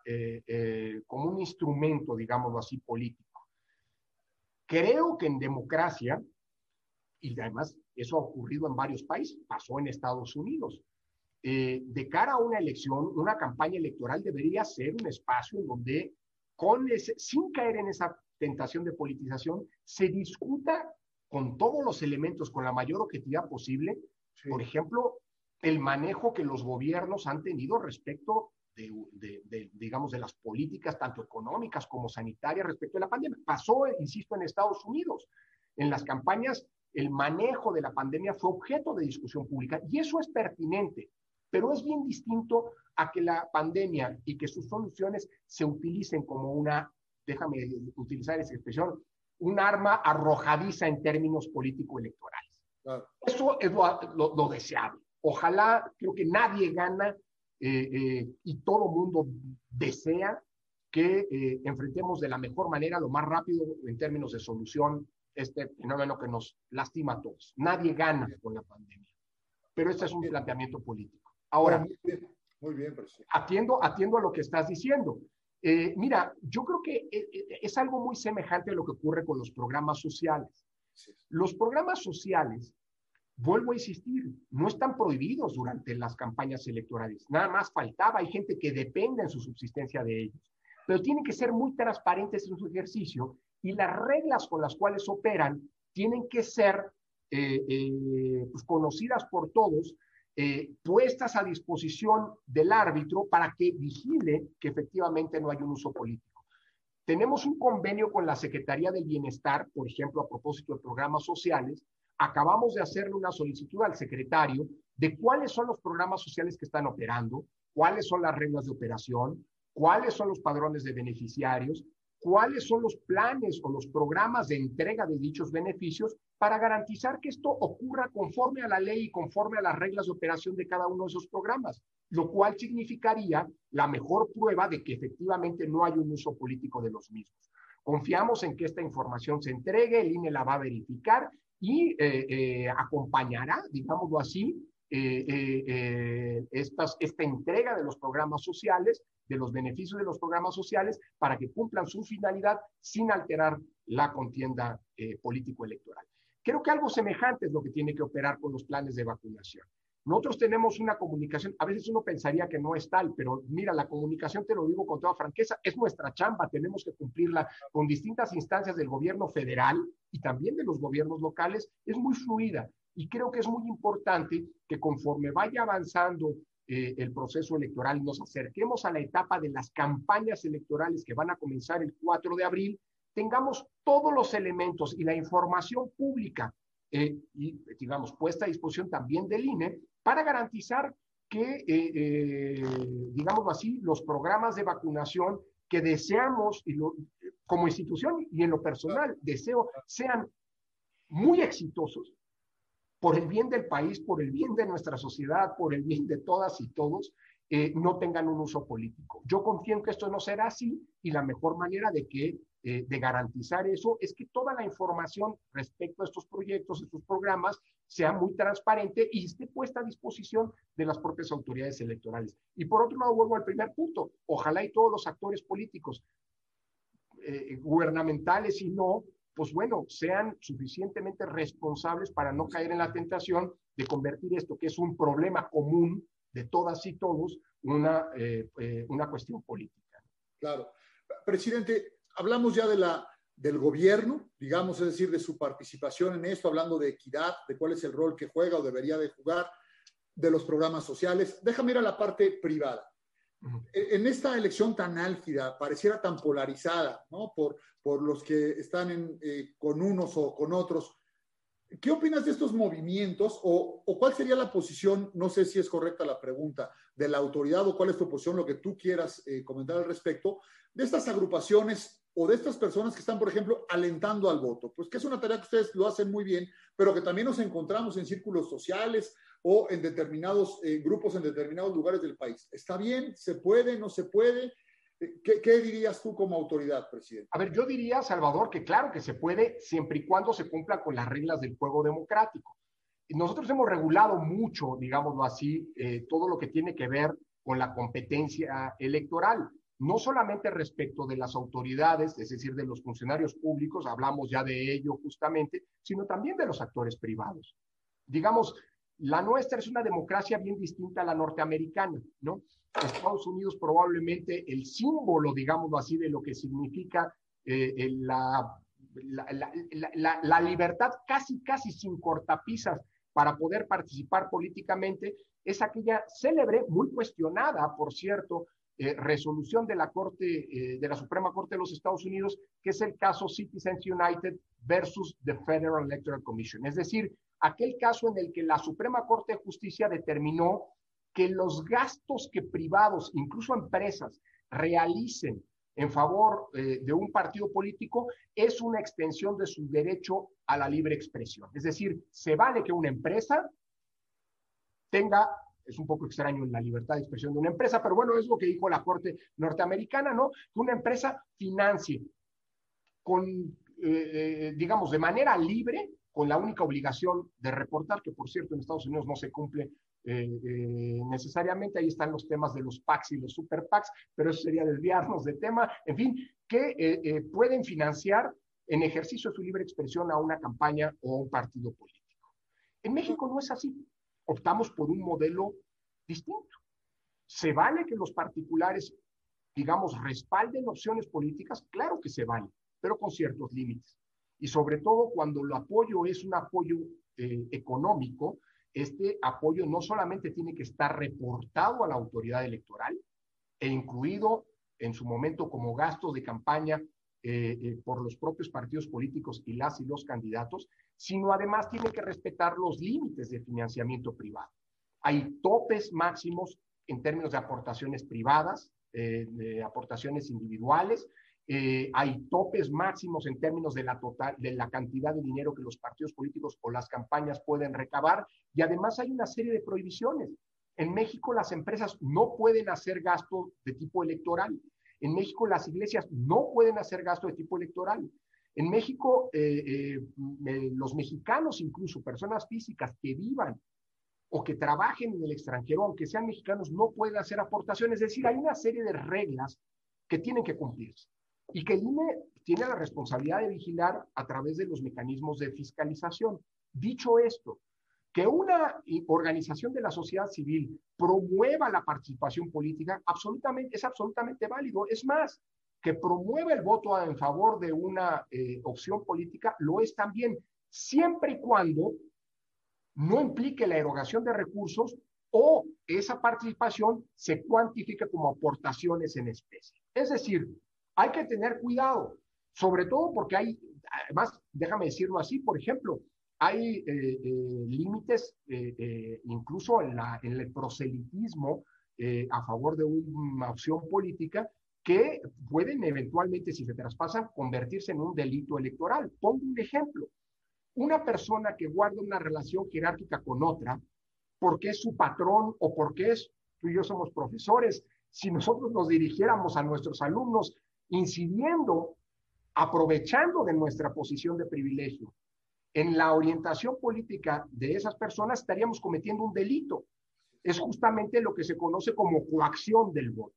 como un instrumento, digámoslo así, político. Creo que en democracia y además eso ha ocurrido en varios países, pasó en Estados Unidos. De cara a una elección, una campaña electoral debería ser un espacio en donde, con ese, sin caer en esa tentación de politización, se discuta con todos los elementos, con la mayor objetividad posible, por ejemplo, el manejo que los gobiernos han tenido respecto de, de, digamos, de las políticas, tanto económicas como sanitarias, respecto a la pandemia. Pasó, insisto, en Estados Unidos. En las campañas el manejo de la pandemia fue objeto de discusión pública y eso es pertinente, pero es bien distinto a que la pandemia y que sus soluciones se utilicen como una, déjame utilizar esa expresión, un arma arrojadiza en términos político-electorales. Eso es lo, deseable. Ojalá, creo que nadie gana eh, eh, y todo mundo desea que eh, enfrentemos de la mejor manera, lo más rápido en términos de solución este fenómeno que nos lastima a todos. Nadie gana con la pandemia. Pero este es un planteamiento político. Ahora, muy bien, atiendo, atiendo a lo que estás diciendo. Eh, mira, yo creo que eh, eh, es algo muy semejante a lo que ocurre con los programas sociales. Los programas sociales vuelvo a insistir, no están prohibidos durante las campañas electorales. Nada más faltaba, hay gente que depende en su subsistencia de ellos. Pero tienen que ser muy transparentes en su ejercicio y las reglas con las cuales operan tienen que ser eh, eh, pues, conocidas por todos, eh, puestas a disposición del árbitro para que vigile que efectivamente no hay un uso político. Tenemos un convenio con la Secretaría del Bienestar, por ejemplo, a propósito de programas sociales, acabamos de hacerle una solicitud al secretario de cuáles son los programas sociales que están operando, cuáles son las reglas de operación, cuáles son los padrones de beneficiarios, cuáles son los planes o los programas de entrega de dichos beneficios para garantizar que esto ocurra conforme a la ley y conforme a las reglas de operación de cada uno de esos programas, lo cual significaría la mejor prueba de que efectivamente no hay un uso político de los mismos. Confiamos en que esta información se entregue, el INE la va a verificar y eh, eh, acompañará, digámoslo así, eh, esta entrega de los programas sociales, de los beneficios de los programas sociales, para que cumplan su finalidad sin alterar la contienda político-electoral. Creo que algo semejante es lo que tiene que operar con los planes de vacunación. Nosotros tenemos una comunicación, a veces uno pensaría que no es tal, pero mira, la comunicación, te lo digo con toda franqueza, es nuestra chamba, tenemos que cumplirla con distintas instancias del gobierno federal y también de los gobiernos locales, es muy fluida. Y creo que es muy importante que conforme vaya avanzando eh, el proceso electoral. Nos acerquemos a la etapa de las campañas electorales que van a comenzar el 4 de abril, tengamos todos los elementos y la información pública eh, y, digamos, puesta a disposición también del INE para garantizar que, eh, digamos así, los programas de vacunación que deseamos y como institución y en lo personal deseo sean muy exitosos por el bien del país, por el bien de nuestra sociedad, por el bien de todas y todos, no tengan un uso político. Yo confío en que esto no será así y la mejor manera de que eh, de garantizar eso es que toda la información respecto a estos proyectos, estos programas, sea muy transparente y esté puesta a disposición de las propias autoridades electorales. Y por otro lado, vuelvo al primer punto, ojalá y todos los actores políticos, eh, gubernamentales y no, pues bueno, sean suficientemente responsables para no caer en la tentación de convertir esto, que es un problema común de todas y todos, una, eh, una cuestión política. Claro. Presidente, hablamos ya de la, del gobierno, digamos, es decir, de su participación en esto, hablando de equidad, de cuál es el rol que juega o debería de jugar, de los programas sociales. Déjame ir a la parte privada. E, en esta elección tan álgida, pareciera tan polarizada, ¿no? Por, por los que están eh, con unos o con otros. ¿Qué opinas de estos movimientos o, cuál sería la posición, no sé si es correcta la pregunta, de la autoridad o cuál es tu posición, lo que tú quieras eh, comentar al respecto, de estas agrupaciones o de estas personas que están, por ejemplo, alentando al voto? Pues que es una tarea que ustedes lo hacen muy bien, pero que también nos encontramos en círculos sociales o en determinados eh, grupos en determinados lugares del país. ¿Está bien? ¿Se puede? ¿No se puede? Eh, ¿Qué, ¿Qué, dirías tú como autoridad, presidente? A ver, yo diría, Salvador, que claro que se puede siempre y cuando se cumpla con las reglas del juego democrático. Nosotros hemos regulado mucho, digámoslo así, eh, todo lo que tiene que ver con la competencia electoral no solamente respecto de las autoridades, es decir, de los funcionarios públicos, hablamos ya de ello justamente, sino también de los actores privados. Digamos, la nuestra es una democracia bien distinta a la norteamericana, ¿no? Estados Unidos probablemente el símbolo, digámoslo así, de lo que significa eh, la, libertad casi, casi sin cortapisas para poder participar políticamente, es aquella célebre, muy cuestionada, por cierto, eh, resolución de la Corte, eh, de la Suprema Corte de los Estados Unidos, que es el caso Citizens United versus the Federal Electoral Commission. Es decir, aquel caso en el que la Suprema Corte de Justicia determinó que los gastos que privados, incluso empresas, realicen en favor eh, de un partido político es una extensión de su derecho a la libre expresión. Es decir, se vale que una empresa tenga es un poco extraño en la libertad de expresión de una empresa, pero bueno, es lo que dijo la Corte norteamericana, ¿no? Que una empresa financie con, eh, eh, digamos, de manera libre, con la única obligación de reportar, que por cierto en Estados Unidos no se cumple eh, necesariamente, ahí están los temas de los PACs y los super PACs, pero eso sería desviarnos de tema, en fin, que pueden financiar en ejercicio de su libre expresión a una campaña o un partido político. En México no es así. Optamos por un modelo distinto. ¿Se vale que los particulares, digamos, respalden opciones políticas? Claro que se vale, pero con ciertos límites. Y sobre todo cuando el apoyo es un apoyo eh, económico, este apoyo no solamente tiene que estar reportado a la autoridad electoral e incluido en su momento como gasto de campaña eh, eh, por los propios partidos políticos y las y los candidatos, sino además tiene que respetar los límites de financiamiento privado. Hay topes máximos en términos de aportaciones privadas, de aportaciones individuales, eh, hay topes máximos en términos de la, total, de la cantidad de dinero que los partidos políticos o las campañas pueden recabar y además hay una serie de prohibiciones. En México las empresas no pueden hacer gasto de tipo electoral. En México las iglesias no pueden hacer gasto de tipo electoral. En México, eh, los mexicanos, incluso personas físicas que vivan o que trabajen en el extranjero, aunque sean mexicanos, no pueden hacer aportaciones. Es decir, hay una serie de reglas que tienen que cumplirse y que el INE tiene la responsabilidad de vigilar a través de los mecanismos de fiscalización. Dicho esto, que una organización de la sociedad civil promueva la participación política absolutamente, es absolutamente válido. Es más, que promueva el voto en favor de una eh, opción política lo es también, siempre y cuando no implique la erogación de recursos o esa participación se cuantifique como aportaciones en especie. Es decir, hay que tener cuidado, sobre todo porque hay, además, déjame decirlo así, por ejemplo, hay eh, eh, límites eh, incluso en, en, el proselitismo a favor de una opción política que pueden eventualmente, si se traspasan, convertirse en un delito electoral. Pongo un ejemplo. Una persona que guarda una relación jerárquica con otra, porque es su patrón o porque es, tú y yo somos profesores, si nosotros nos dirigiéramos a nuestros alumnos incidiendo, aprovechando de nuestra posición de privilegio en la orientación política de esas personas, estaríamos cometiendo un delito. Es justamente lo que se conoce como coacción del voto,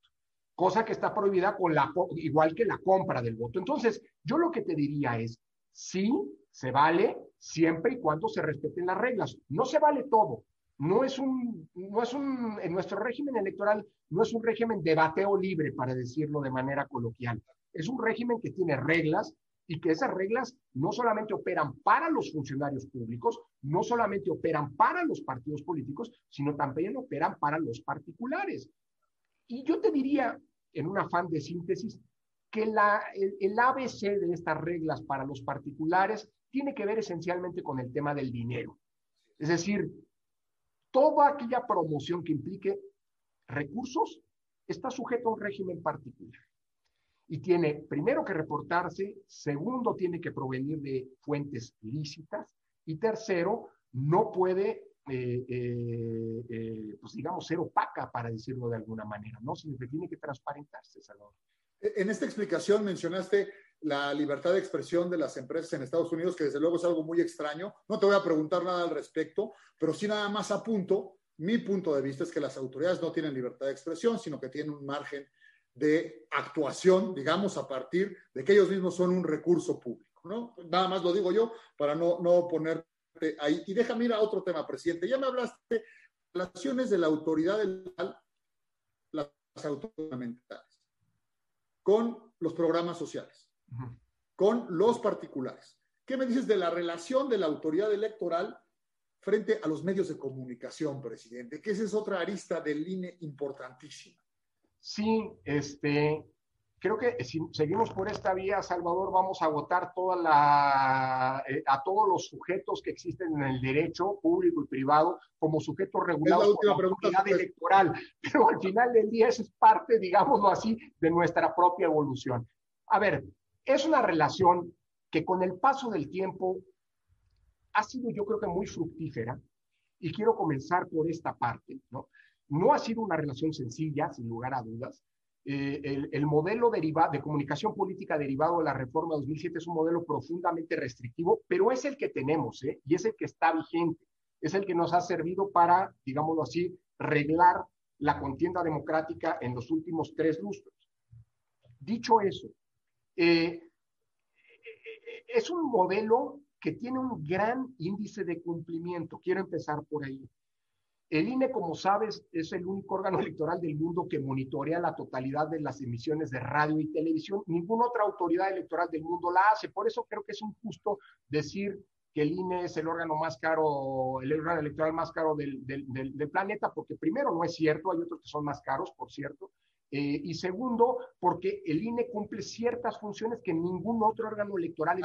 cosa que está prohibida con la, igual que la compra del voto. Entonces, yo lo que te diría es, sí, se vale siempre y cuando se respeten las reglas. No se vale todo. No es un, no es un, en nuestro régimen electoral no es un régimen de bateo libre, para decirlo de manera coloquial. Es un régimen que tiene reglas y que esas reglas no solamente operan para los funcionarios públicos, no solamente operan para los partidos políticos, sino también operan para los particulares. Y yo te diría, en un afán de síntesis, que la, el, ABC de estas reglas para los particulares tiene que ver esencialmente con el tema del dinero. Es decir, toda aquella promoción que implique recursos está sujeto a un régimen particular. Y tiene, primero, que reportarse, segundo, tiene que provenir de fuentes lícitas, y tercero, no puede, eh, eh, eh, pues digamos, ser opaca, para decirlo de alguna manera, ¿no? Sino que tiene que transparentarse, Salvador. En esta explicación mencionaste la libertad de expresión de las empresas en Estados Unidos, que desde luego es algo muy extraño. No te voy a preguntar nada al respecto, pero sí nada más apunto. Mi punto de vista es que las autoridades no tienen libertad de expresión, sino que tienen un margen de actuación, digamos, a partir de que ellos mismos son un recurso público. ¿no? Nada más lo digo yo para no, no ponerte ahí. Y déjame ir a otro tema, presidente. Ya me hablaste de relaciones de la autoridad electoral, las autoridades con los programas sociales, con los particulares. ¿Qué me dices de la relación de la autoridad electoral frente a los medios de comunicación, presidente? Que esa es otra arista del INE importantísima. Sí, este, creo que si seguimos por esta vía, Salvador, vamos a toda la, eh, a todos los sujetos que existen en el derecho público y privado como sujetos regulados por la autoridad electoral. Pero al final del día eso es parte, digámoslo así, de nuestra propia evolución. A ver, es una relación que con el paso del tiempo ha sido yo creo que muy fructífera y quiero comenzar por esta parte, ¿no? No ha sido una relación sencilla, sin lugar a dudas, eh, el, modelo de comunicación política derivado de la reforma 2007 es un modelo profundamente restrictivo, pero es el que tenemos, ¿eh? y es el que está vigente, es el que nos ha servido para, digámoslo así, reglar la contienda democrática en los últimos tres lustros. Dicho eso, eh, es un modelo que tiene un gran índice de cumplimiento. Quiero empezar por ahí. El INE, como sabes, es el único órgano electoral del mundo que monitorea la totalidad de las emisiones de radio y televisión. Ninguna otra autoridad electoral del mundo la hace. Por eso creo que es injusto decir que el INE es el órgano más caro, el órgano electoral más caro del, planeta, porque primero no es cierto, hay otros que son más caros, por cierto, eh, y segundo, porque el INE cumple ciertas funciones que ningún otro órgano electoral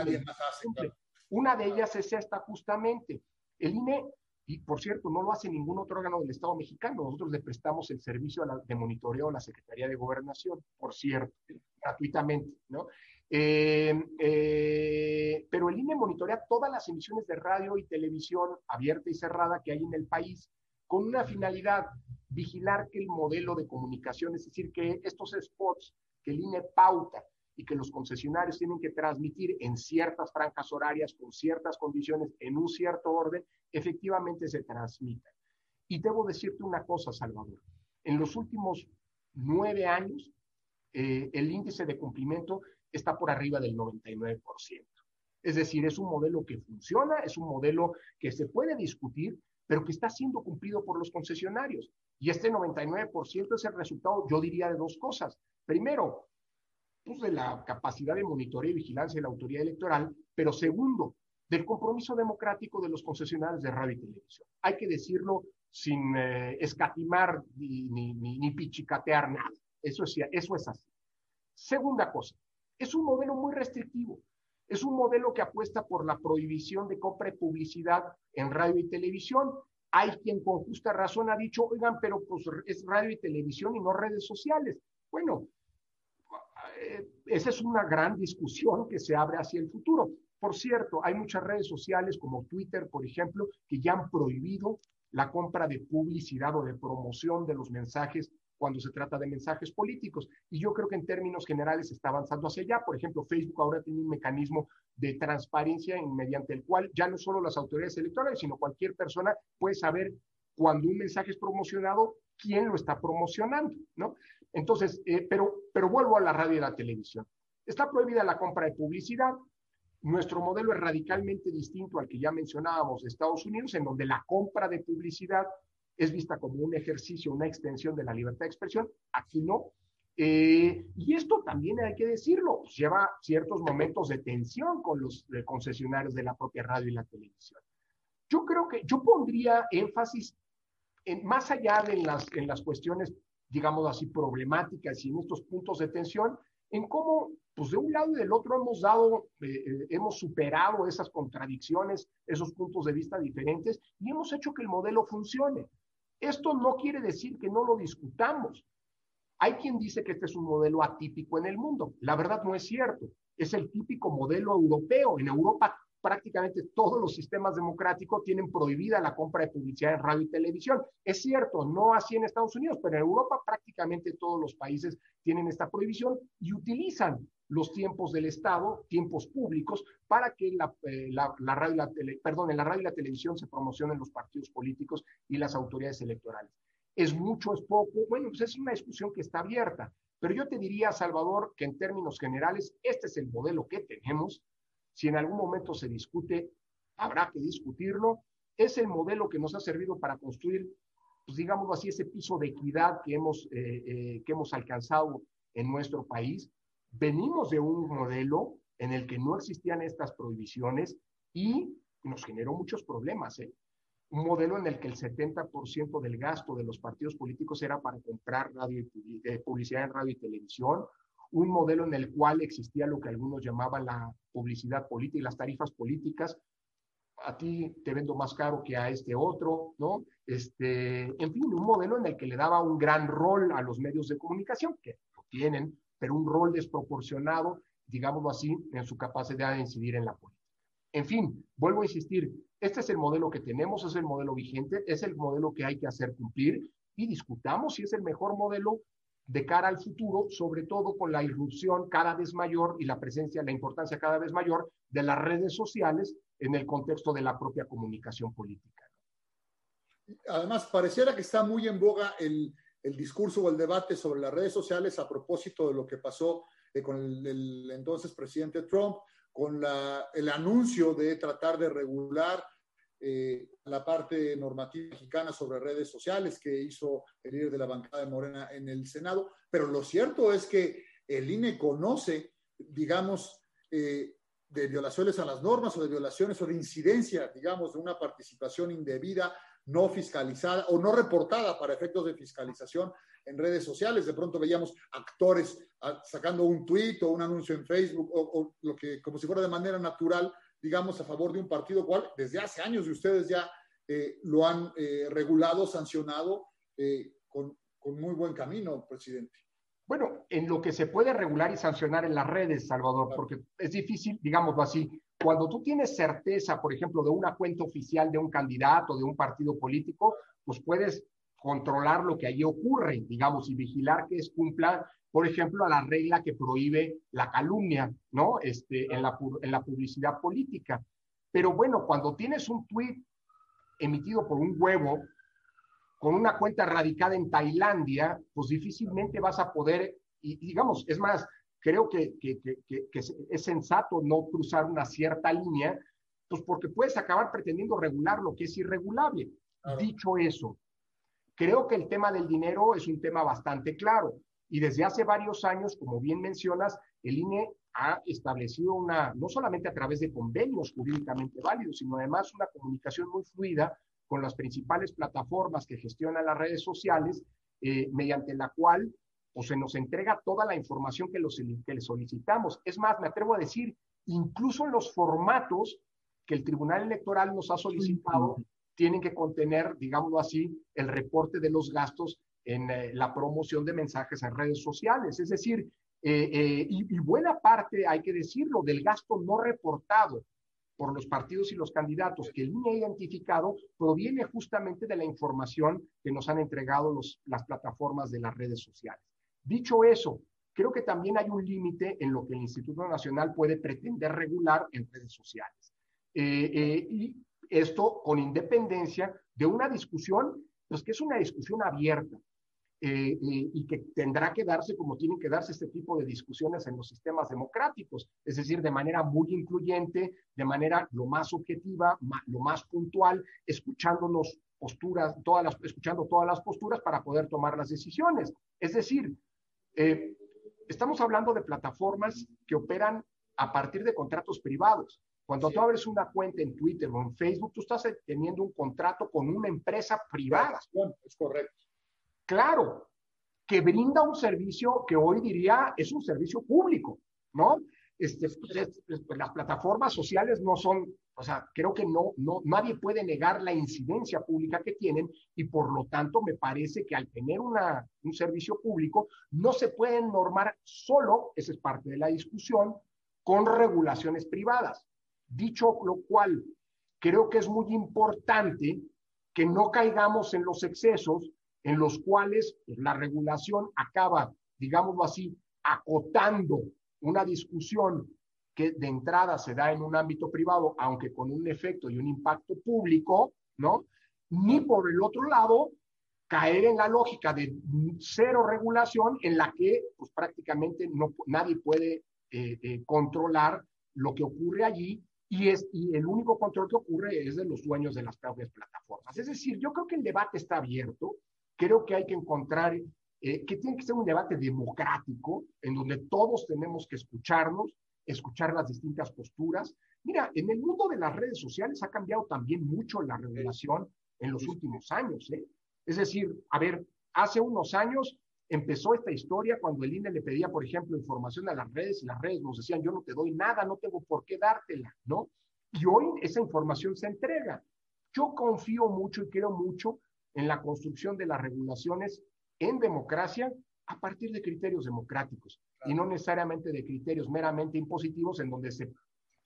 cumple. Una de ellas es esta justamente. El INE y por cierto, no lo hace ningún otro órgano del Estado mexicano. Nosotros le prestamos el servicio de monitoreo a la Secretaría de Gobernación, por cierto, gratuitamente, ¿no? Eh, eh, pero el INE monitorea todas las emisiones de radio y televisión abierta y cerrada que hay en el país con una finalidad, vigilar que el modelo de comunicación, es decir, que estos spots que el INE pauta y que los concesionarios tienen que transmitir en ciertas franjas horarias, con ciertas condiciones, en un cierto orden, efectivamente se transmitan. Y debo decirte una cosa, Salvador. En los últimos nueve años, eh, el índice de cumplimiento está por arriba del 99%. Es decir, es un modelo que funciona, es un modelo que se puede discutir, pero que está siendo cumplido por los concesionarios. Y este 99% es el resultado, yo diría, de dos cosas. Primero, pues, de la capacidad de monitoreo y vigilancia de la autoridad electoral, pero segundo, del compromiso democrático de los concesionarios de radio y televisión. Hay que decirlo sin eh, escatimar ni, ni, pichicatear nada. Eso es, eso es así. Segunda cosa, es un modelo muy restrictivo. Es un modelo que apuesta por la prohibición de compra y publicidad en radio y televisión. Hay quien con justa razón ha dicho, oigan, pero pues es radio y televisión y no redes sociales. Bueno, eh, esa es una gran discusión que se abre hacia el futuro. Por cierto, hay muchas redes sociales como Twitter, por ejemplo, que ya han prohibido la compra de publicidad o de promoción de los mensajes cuando se trata de mensajes políticos. Y yo creo que en términos generales está avanzando hacia allá. Por ejemplo, Facebook ahora tiene un mecanismo de transparencia mediante el cual ya no solo las autoridades electorales, sino cualquier persona puede saber cuando un mensaje es promocionado, quién lo está promocionando, ¿no? Entonces, eh, pero, pero vuelvo a la radio y la televisión. Está prohibida la compra de publicidad. Nuestro modelo es radicalmente distinto al que ya mencionábamos de Estados Unidos, en donde la compra de publicidad es vista como un ejercicio, una extensión de la libertad de expresión. Aquí no. Eh, y esto también hay que decirlo, pues lleva ciertos momentos de tensión con los concesionarios de la propia radio y la televisión. Yo creo que yo pondría énfasis en, más allá de las, en las cuestiones digamos así, problemáticas y en estos puntos de tensión, en cómo, pues de un lado y del otro hemos dado, eh, eh, hemos superado esas contradicciones, esos puntos de vista diferentes y hemos hecho que el modelo funcione. Esto no quiere decir que no lo discutamos. Hay quien dice que este es un modelo atípico en el mundo. La verdad no es cierto. Es el típico modelo europeo. En Europa prácticamente todos los sistemas democráticos tienen prohibida la compra de publicidad en radio y televisión. Es cierto, no así en Estados Unidos, pero en Europa prácticamente todos los países tienen esta prohibición y utilizan los tiempos del Estado, tiempos públicos, para que la, eh, radio la perdón, en la radio y la televisión se promocionen los partidos políticos y las autoridades electorales. ¿Es mucho, es poco? Bueno, pues es una discusión que está abierta. Pero yo te diría, Salvador, que en términos generales, este es el modelo que tenemos si en algún momento se discute, habrá que discutirlo. Es el modelo que nos ha servido para construir, pues digámoslo así, ese piso de equidad que hemos, eh, eh, que hemos alcanzado en nuestro país. Venimos de un modelo en el que no existían estas prohibiciones y nos generó muchos problemas. ¿eh? Un modelo en el que el 70% del gasto de los partidos políticos era para comprar radio publicidad en radio y televisión, un modelo en el cual existía lo que algunos llamaban la publicidad política y las tarifas políticas. A ti te vendo más caro que a este otro, ¿no? Este, en fin, un modelo en el que le daba un gran rol a los medios de comunicación, que lo tienen, pero un rol desproporcionado, digámoslo así, en su capacidad de incidir en la política. En fin, vuelvo a insistir, este es el modelo que tenemos, es el modelo vigente, es el modelo que hay que hacer cumplir y discutamos si es el mejor modelo de cara al futuro, sobre todo con la irrupción cada vez mayor y la presencia, la importancia cada vez mayor de las redes sociales en el contexto de la propia comunicación política. Además, pareciera que está muy en boga el, discurso o el debate sobre las redes sociales a propósito de lo que pasó eh, con el, entonces presidente Trump, con el anuncio de tratar de regular eh, la parte normativa mexicana sobre redes sociales que hizo el de la bancada de Morena en el Senado. Pero lo cierto es que el INE conoce, digamos, eh, de violaciones a las normas o de violaciones o de incidencia, digamos, de una participación indebida, no fiscalizada o no reportada para efectos de fiscalización en redes sociales. De pronto veíamos actores ah, sacando un tuit o un anuncio en Facebook o, lo que, como si fuera de manera natural, digamos, a favor de un partido cual desde hace años y ustedes ya eh, lo han eh, regulado, sancionado eh, con, con muy buen camino, presidente. Bueno, en lo que se puede regular y sancionar en las redes, Salvador, porque es difícil, digámoslo así, cuando tú tienes certeza, por ejemplo, de una cuenta oficial de un candidato, de un partido político, pues puedes controlar lo que allí ocurre, digamos, y vigilar que es cumpla, por ejemplo, a la regla que prohíbe la calumnia, ¿no? Este, en, la, en la publicidad política. Pero bueno, cuando tienes un tuit emitido por un huevo, con una cuenta radicada en Tailandia, pues difícilmente vas a poder, y, digamos, es más, creo que, que, que, que, es sensato no cruzar una cierta línea, pues porque puedes acabar pretendiendo regular lo que es irregulable. Dicho eso, creo que el tema del dinero es un tema bastante claro. Y desde hace varios años, como bien mencionas, el INE ha establecido una, no solamente a través de convenios jurídicamente válidos, sino además una comunicación muy fluida con las principales plataformas que gestionan las redes sociales, eh, mediante la cual pues, se nos entrega toda la información que, los, que le solicitamos. Es más, me atrevo a decir, incluso los formatos que el Tribunal Electoral nos ha solicitado tienen que contener, digámoslo así, el reporte de los gastos en eh, la promoción de mensajes en redes sociales. Es decir, eh, y, y, buena parte, hay que decirlo, del gasto no reportado por los partidos y los candidatos que el INE ha identificado proviene justamente de la información que nos han entregado los, las plataformas de las redes sociales. Dicho eso, creo que también hay un límite en lo que el Instituto Nacional puede pretender regular en redes sociales. Eh, eh, y esto con independencia de una discusión, pues que es una discusión abierta, eh, eh, y que tendrá que darse como tienen que darse este tipo de discusiones en los sistemas democráticos, es decir, de manera muy incluyente, de manera lo más objetiva, lo más puntual, escuchándonos posturas, todas las, escuchando todas las posturas para poder tomar las decisiones. Es decir, eh, estamos hablando de plataformas que operan a partir de contratos privados. Cuando tú abres una cuenta en Twitter o en Facebook, tú estás teniendo un contrato con una empresa privada. Es correcto claro, que brinda un servicio que hoy diría es un servicio público, ¿no? Este, pues, pues, las plataformas sociales no son, o sea, creo que no, no, nadie puede negar la incidencia pública que tienen y por lo tanto me parece que al tener una, un servicio público no se pueden normar solo, esa es parte de la discusión, con regulaciones privadas. Dicho lo cual, creo que es muy importante que no caigamos en los excesos en los cuales la regulación acaba, digámoslo así, acotando una discusión que de entrada se da en un ámbito privado, aunque con un efecto y un impacto público, ¿no? Ni por el otro lado, caer en la lógica de cero regulación en la que pues, prácticamente no, nadie puede eh, eh, controlar lo que ocurre allí y, es, y el único control que ocurre es de los dueños de las propias plataformas. Es decir, yo creo que el debate está abierto, creo que hay que encontrar, eh, que tiene que ser un debate democrático, en donde todos tenemos que escucharnos, escuchar las distintas posturas. Mira, en el mundo de las redes sociales ha cambiado también mucho la regulación en los últimos años. ¿eh? Es decir, a ver, hace unos años empezó esta historia cuando el INE le pedía, por ejemplo, información a las redes y las redes nos decían, yo no te doy nada, no tengo por qué dártela, ¿no? Y hoy esa información se entrega. Yo confío mucho y creo mucho en la construcción de las regulaciones en democracia a partir de criterios democráticos y no necesariamente de criterios meramente impositivos en donde se,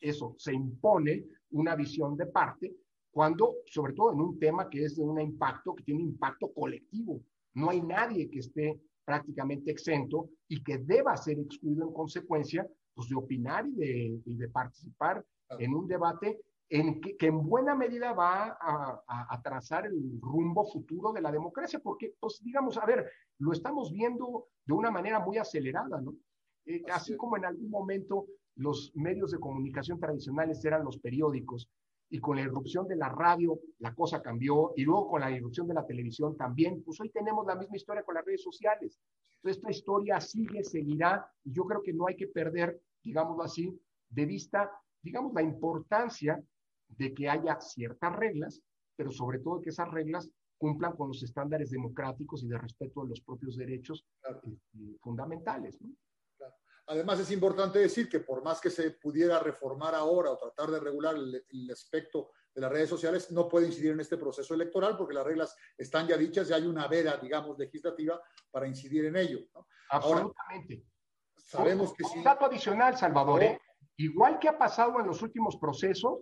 eso se impone una visión de parte cuando, sobre todo en un tema que es de un impacto, que tiene un impacto colectivo. No hay nadie que esté prácticamente exento y que deba ser excluido en consecuencia pues, de opinar y de, y de participar en un debate en que, en buena medida va a, trazar el rumbo futuro de la democracia, porque, pues, digamos, a ver, lo estamos viendo de una manera muy acelerada, ¿no? Eh, así como en algún momento los medios de comunicación tradicionales eran los periódicos, y con la irrupción de la radio la cosa cambió, y luego con la irrupción de la televisión también, pues hoy tenemos la misma historia con las redes sociales. Entonces, esta historia sigue, seguirá, y yo creo que no hay que perder, digámoslo así, de vista, digamos, la importancia de que haya ciertas reglas, pero sobre todo que esas reglas cumplan con los estándares democráticos y de respeto de los propios derechos este, fundamentales. ¿no? Además, es importante decir que por más que se pudiera reformar ahora o tratar de regular el, aspecto de las redes sociales, no puede incidir en este proceso electoral porque las reglas están ya dichas y hay una vera, digamos, legislativa para incidir en ello. Absolutamente. sabemos que sí. Un dato adicional, Salvador, ¿eh? igual que ha pasado en los últimos procesos,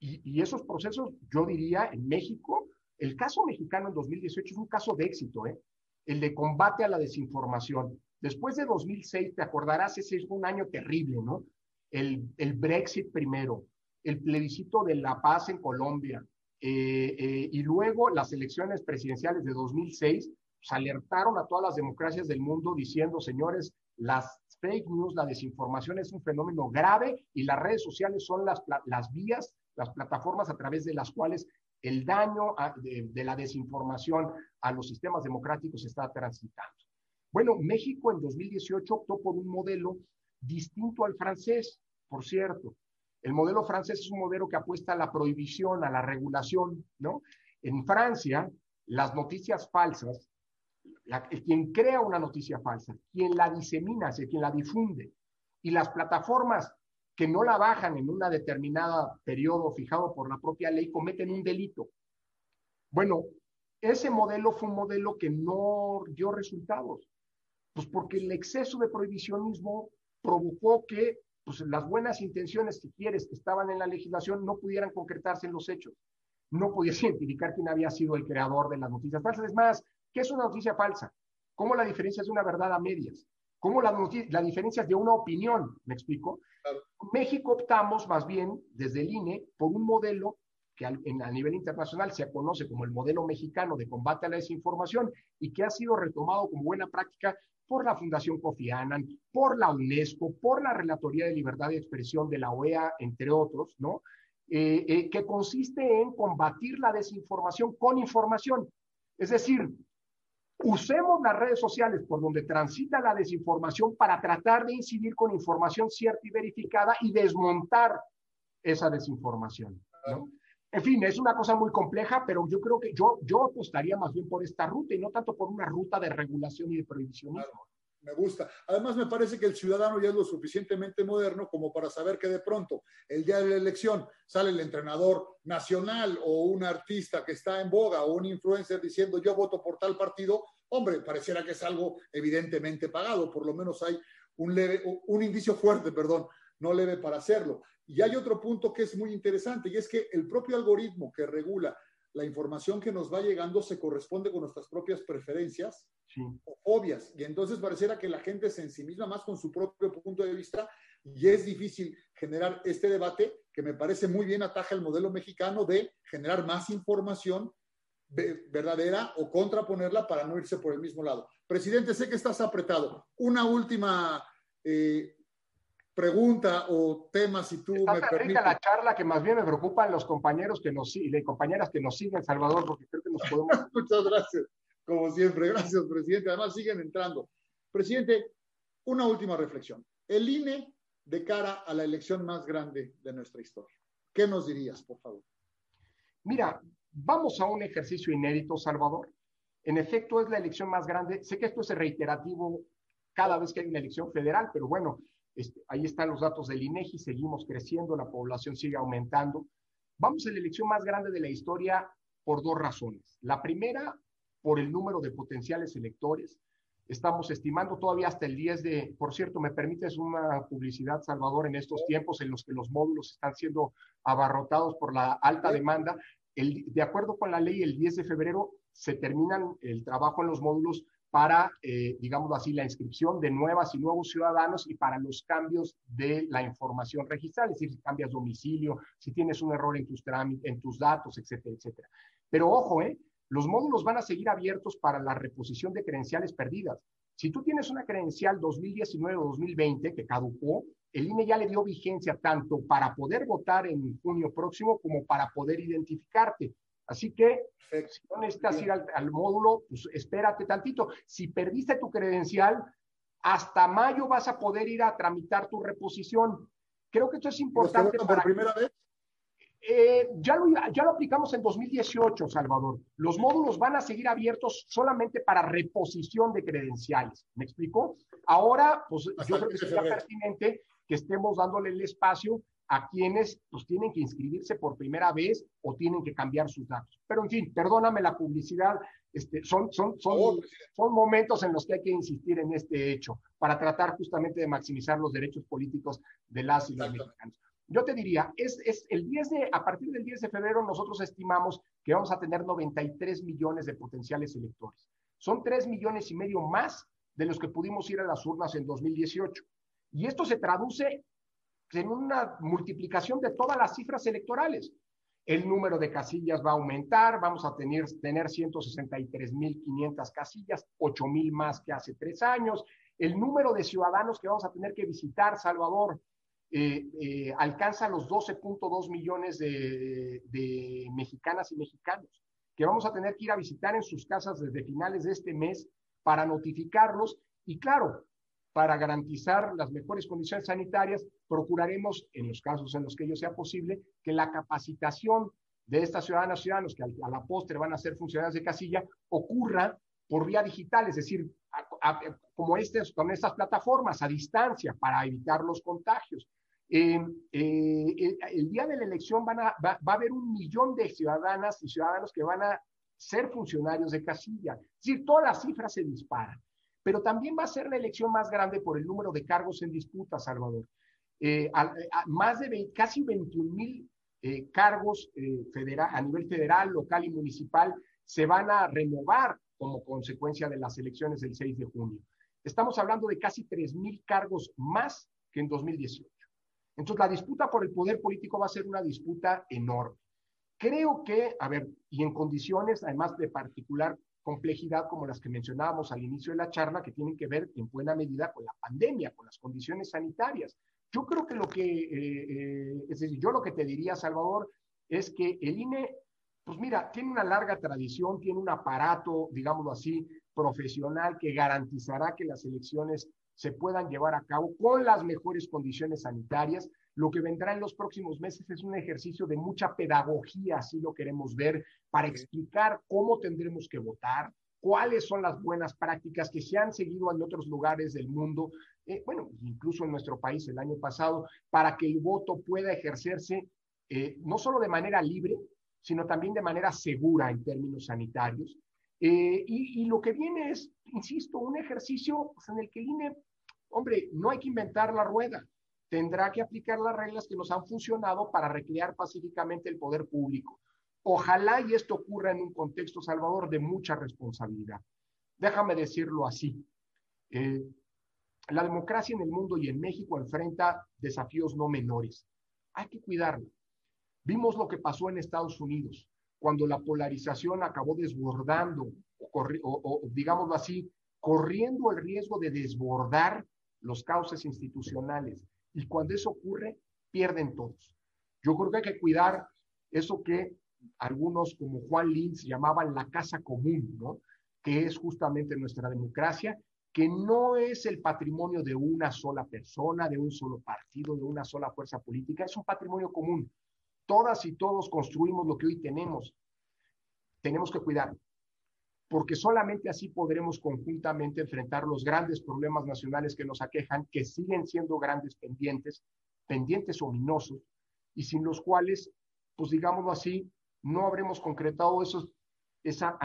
y, y esos procesos, yo diría, en México, el caso mexicano en 2018 es un caso de éxito, ¿eh? el de combate a la desinformación. Después de 2006, te acordarás, ese fue un año terrible, ¿no? El, el Brexit primero, el plebiscito de la paz en Colombia, eh, eh, y luego las elecciones presidenciales de 2006, pues, alertaron a todas las democracias del mundo diciendo, señores, las fake news, la desinformación es un fenómeno grave y las redes sociales son las, las vías, las plataformas a través de las cuales el daño de, la desinformación a los sistemas democráticos está transitando. Bueno, México en 2018 optó por un modelo distinto al francés, por cierto. El modelo francés es un modelo que apuesta a la prohibición, a la regulación, ¿no? En Francia, las noticias falsas, quien crea una noticia falsa, quien la disemina, quien la difunde, y las plataformas que no la bajan en una determinada periodo fijado por la propia ley cometen un delito. Bueno, ese modelo fue un modelo que no dio resultados. Pues porque el exceso de prohibicionismo provocó que pues, las buenas intenciones, si quieres, que estaban en la legislación no pudieran concretarse en los hechos. No podías identificar quién había sido el creador de las noticias falsas. Es más, ¿qué es una noticia falsa? ¿Cómo la diferencia es una verdad a medias? ¿Cómo la, la diferencia es de una opinión? ¿Me explico? En México optamos más bien desde el INE por un modelo que a, a nivel internacional se conoce como el modelo mexicano de combate a la desinformación y que ha sido retomado como buena práctica por la Fundación Kofi Annan, por la UNESCO, por la Relatoría de Libertad de Expresión de la OEA, entre otros, ¿no? Eh, eh, que consiste en combatir la desinformación con información. Es decir, usemos las redes sociales por donde transita la desinformación para tratar de incidir con información cierta y verificada y desmontar esa desinformación. En fin, es una cosa muy compleja, pero yo creo que yo, yo apostaría más bien por esta ruta y no tanto por una ruta de regulación y de prohibicionismo. Me gusta. Además, me parece que el ciudadano ya es lo suficientemente moderno como para saber que de pronto, el día de la elección, sale el entrenador nacional o un artista que está en boga o un influencer diciendo yo voto por tal partido. Hombre, pareciera que es algo evidentemente pagado. Por lo menos hay un, leve, un indicio fuerte, perdón, no leve para hacerlo. Y hay otro punto que es muy interesante y es que el propio algoritmo que regula la información que nos va llegando se corresponde con nuestras propias preferencias obvias. Y entonces pareciera que la gente se ensimisma más con su propio punto de vista y es difícil generar este debate que me parece muy bien ataja el modelo mexicano de generar más información verdadera o contraponerla para no irse por el mismo lado. Presidente, sé que estás apretado. Una última eh, pregunta o tema, si tú Está me tan permites. rica la charla que más bien me preocupan los compañeros que nos y compañeras que nos siguen, Salvador, porque creo que nos podemos. Muchas gracias, como siempre. Gracias, presidente. Además, siguen entrando. Presidente, una última reflexión. El INE de cara a la elección más grande de nuestra historia. ¿Qué nos dirías, por favor? Mira, vamos a un ejercicio inédito, Salvador. En efecto, es la elección más grande. Sé que esto es reiterativo cada vez que hay una elección federal, pero bueno, este, ahí están los datos del INEGI, seguimos creciendo, la población sigue aumentando. Vamos a la elección más grande de la historia por dos razones. La primera, por el número de potenciales electores. Estamos estimando todavía hasta el 10 de, por cierto, me permites una publicidad, Salvador, en estos tiempos en los que los módulos están siendo abarrotados por la alta demanda. El, de acuerdo con la ley, el 10 de febrero se terminan el trabajo en los módulos para, eh, digamos así, la inscripción de nuevas y nuevos ciudadanos y para los cambios de la información registral, es decir, si cambias domicilio, si tienes un error en tus en tus datos, etcétera, etcétera. Pero ojo, ¿eh? Los módulos van a seguir abiertos para la reposición de credenciales perdidas. Si tú tienes una credencial 2019 o 2020 que caducó, el INE ya le dio vigencia tanto para poder votar en junio próximo como para poder identificarte. Así que si no necesitas ir al, al, módulo, pues espérate tantito. Si perdiste tu credencial, hasta mayo vas a poder ir a tramitar tu reposición. Creo que esto es importante. para... por primera vez? Eh, ya, lo, ya lo aplicamos en 2018, Salvador. Los módulos van a seguir abiertos solamente para reposición de credenciales. ¿Me explico? Ahora, pues yo creo que sería pertinente que estemos dándole el espacio a quienes pues, tienen que inscribirse por primera vez o tienen que cambiar sus datos. Pero en fin, perdóname la publicidad, este, son, son, son, son momentos en los que hay que insistir en este hecho para tratar justamente de maximizar los derechos políticos de las y los mexicanos. Yo te diría, es, es el 10 de, a partir del 10 de febrero nosotros estimamos que vamos a tener 93 millones de potenciales electores. Son 3 millones y medio más de los que pudimos ir a las urnas en 2018. Y esto se traduce en una multiplicación de todas las cifras electorales. El número de casillas va a aumentar, vamos a tener, tener 163.500 casillas, 8.000 más que hace tres años. El número de ciudadanos que vamos a tener que visitar, Salvador, eh, eh, alcanza los 12.2 millones de, de, mexicanas y mexicanos, que vamos a tener que ir a visitar en sus casas desde finales de este mes para notificarlos. Y claro, para garantizar las mejores condiciones sanitarias, procuraremos, en los casos en los que ello sea posible, que la capacitación de estas ciudadanas y ciudadanos que a la postre van a ser funcionarios de casilla ocurra por vía digital, es decir, como estas, con estas plataformas a distancia para evitar los contagios. Eh, el día de la elección va, a haber un millón de ciudadanas y ciudadanos que van a ser funcionarios de casilla. Es decir, todas las cifras se disparan. Pero también va a ser la elección más grande por el número de cargos en disputa, Salvador. Eh, más de 20, casi 21 mil eh, cargos federal, a nivel federal, local y municipal se van a renovar como consecuencia de las elecciones del 6 de junio. Estamos hablando de casi 3 mil cargos más que en 2018. Entonces, la disputa por el poder político va a ser una disputa enorme. Creo que, a ver, y en condiciones, además de particular complejidad como las que mencionábamos al inicio de la charla, que tienen que ver en buena medida con la pandemia, con las condiciones sanitarias. Yo creo que lo que, eh, eh, es decir, yo lo que te diría, Salvador, es que el INE, pues mira, tiene una larga tradición, tiene un aparato, digámoslo así, profesional que garantizará que las elecciones se puedan llevar a cabo con las mejores condiciones sanitarias. Lo que vendrá en los próximos meses es un ejercicio de mucha pedagogía, así lo queremos ver, para explicar cómo tendremos que votar, cuáles son las buenas prácticas que se han seguido en otros lugares del mundo, eh, bueno, incluso en nuestro país el año pasado, para que el voto pueda ejercerse eh, no solo de manera libre, sino también de manera segura en términos sanitarios. Eh, y, y, lo que viene es, insisto, un ejercicio pues, en el que el INE, hombre, no hay que inventar la rueda, tendrá que aplicar las reglas que nos han funcionado para recrear pacíficamente el poder público. Ojalá y esto ocurra en un contexto, Salvador, de mucha responsabilidad. Déjame decirlo así. Eh, la democracia en el mundo y en México enfrenta desafíos no menores. Hay que cuidarla. Vimos lo que pasó en Estados Unidos cuando la polarización acabó desbordando, o, digámoslo así, corriendo el riesgo de desbordar los cauces institucionales. Y cuando eso ocurre, pierden todos. Yo creo que hay que cuidar eso que algunos como Juan Linz llamaban la casa común, ¿no? Que es justamente nuestra democracia, que no es el patrimonio de una sola persona, de un solo partido, de una sola fuerza política, es un patrimonio común. Todas y todos construimos lo que hoy tenemos. Tenemos que cuidar, porque solamente así podremos conjuntamente enfrentar los grandes problemas nacionales que nos aquejan, que siguen siendo grandes pendientes, pendientes ominosos, y sin los cuales, pues digámoslo así, no habremos concretado esa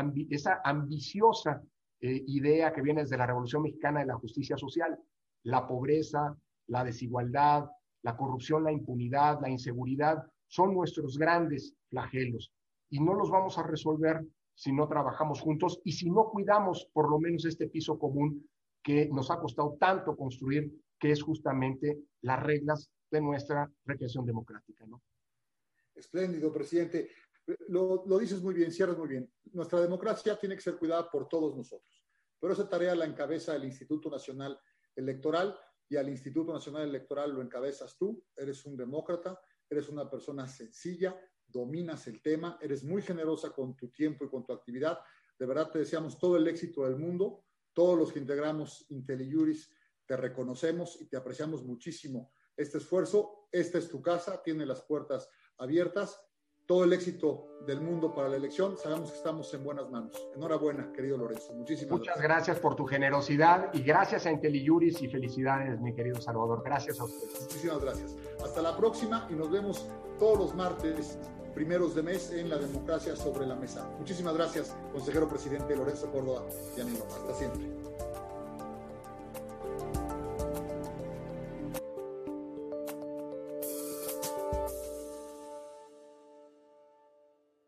ambiciosa eh, idea que viene desde la Revolución Mexicana de la justicia social, la pobreza, la desigualdad, la corrupción, la impunidad, la inseguridad, son nuestros grandes flagelos y no los vamos a resolver si no trabajamos juntos y si no cuidamos por lo menos este piso común que nos ha costado tanto construir, que es justamente las reglas de nuestra recreación democrática. ¿no? Espléndido, presidente. Lo, lo, dices muy bien, cierras muy bien. Nuestra democracia tiene que ser cuidada por todos nosotros. pero esa tarea la encabeza el Instituto Nacional Electoral y al Instituto Nacional Electoral lo encabezas tú, eres un demócrata, eres una persona sencilla, dominas el tema, eres muy generosa con tu tiempo y con tu actividad. De verdad te deseamos todo el éxito del mundo. Todos los que integramos IntelliJuris te reconocemos y te apreciamos muchísimo este esfuerzo. Esta es tu casa, tiene las puertas abiertas. Todo el éxito del mundo para la elección. Sabemos que estamos en buenas manos. Enhorabuena, querido Lorenzo. Muchísimas Muchas gracias. por tu generosidad y gracias a IntelliJuris y felicidades, mi querido Salvador. Gracias a ustedes. Muchísimas gracias. Hasta la próxima y nos vemos todos los martes primeros de mes en la democracia sobre la mesa. Muchísimas gracias, consejero presidente Lorenzo Córdoba y amigo. Hasta siempre.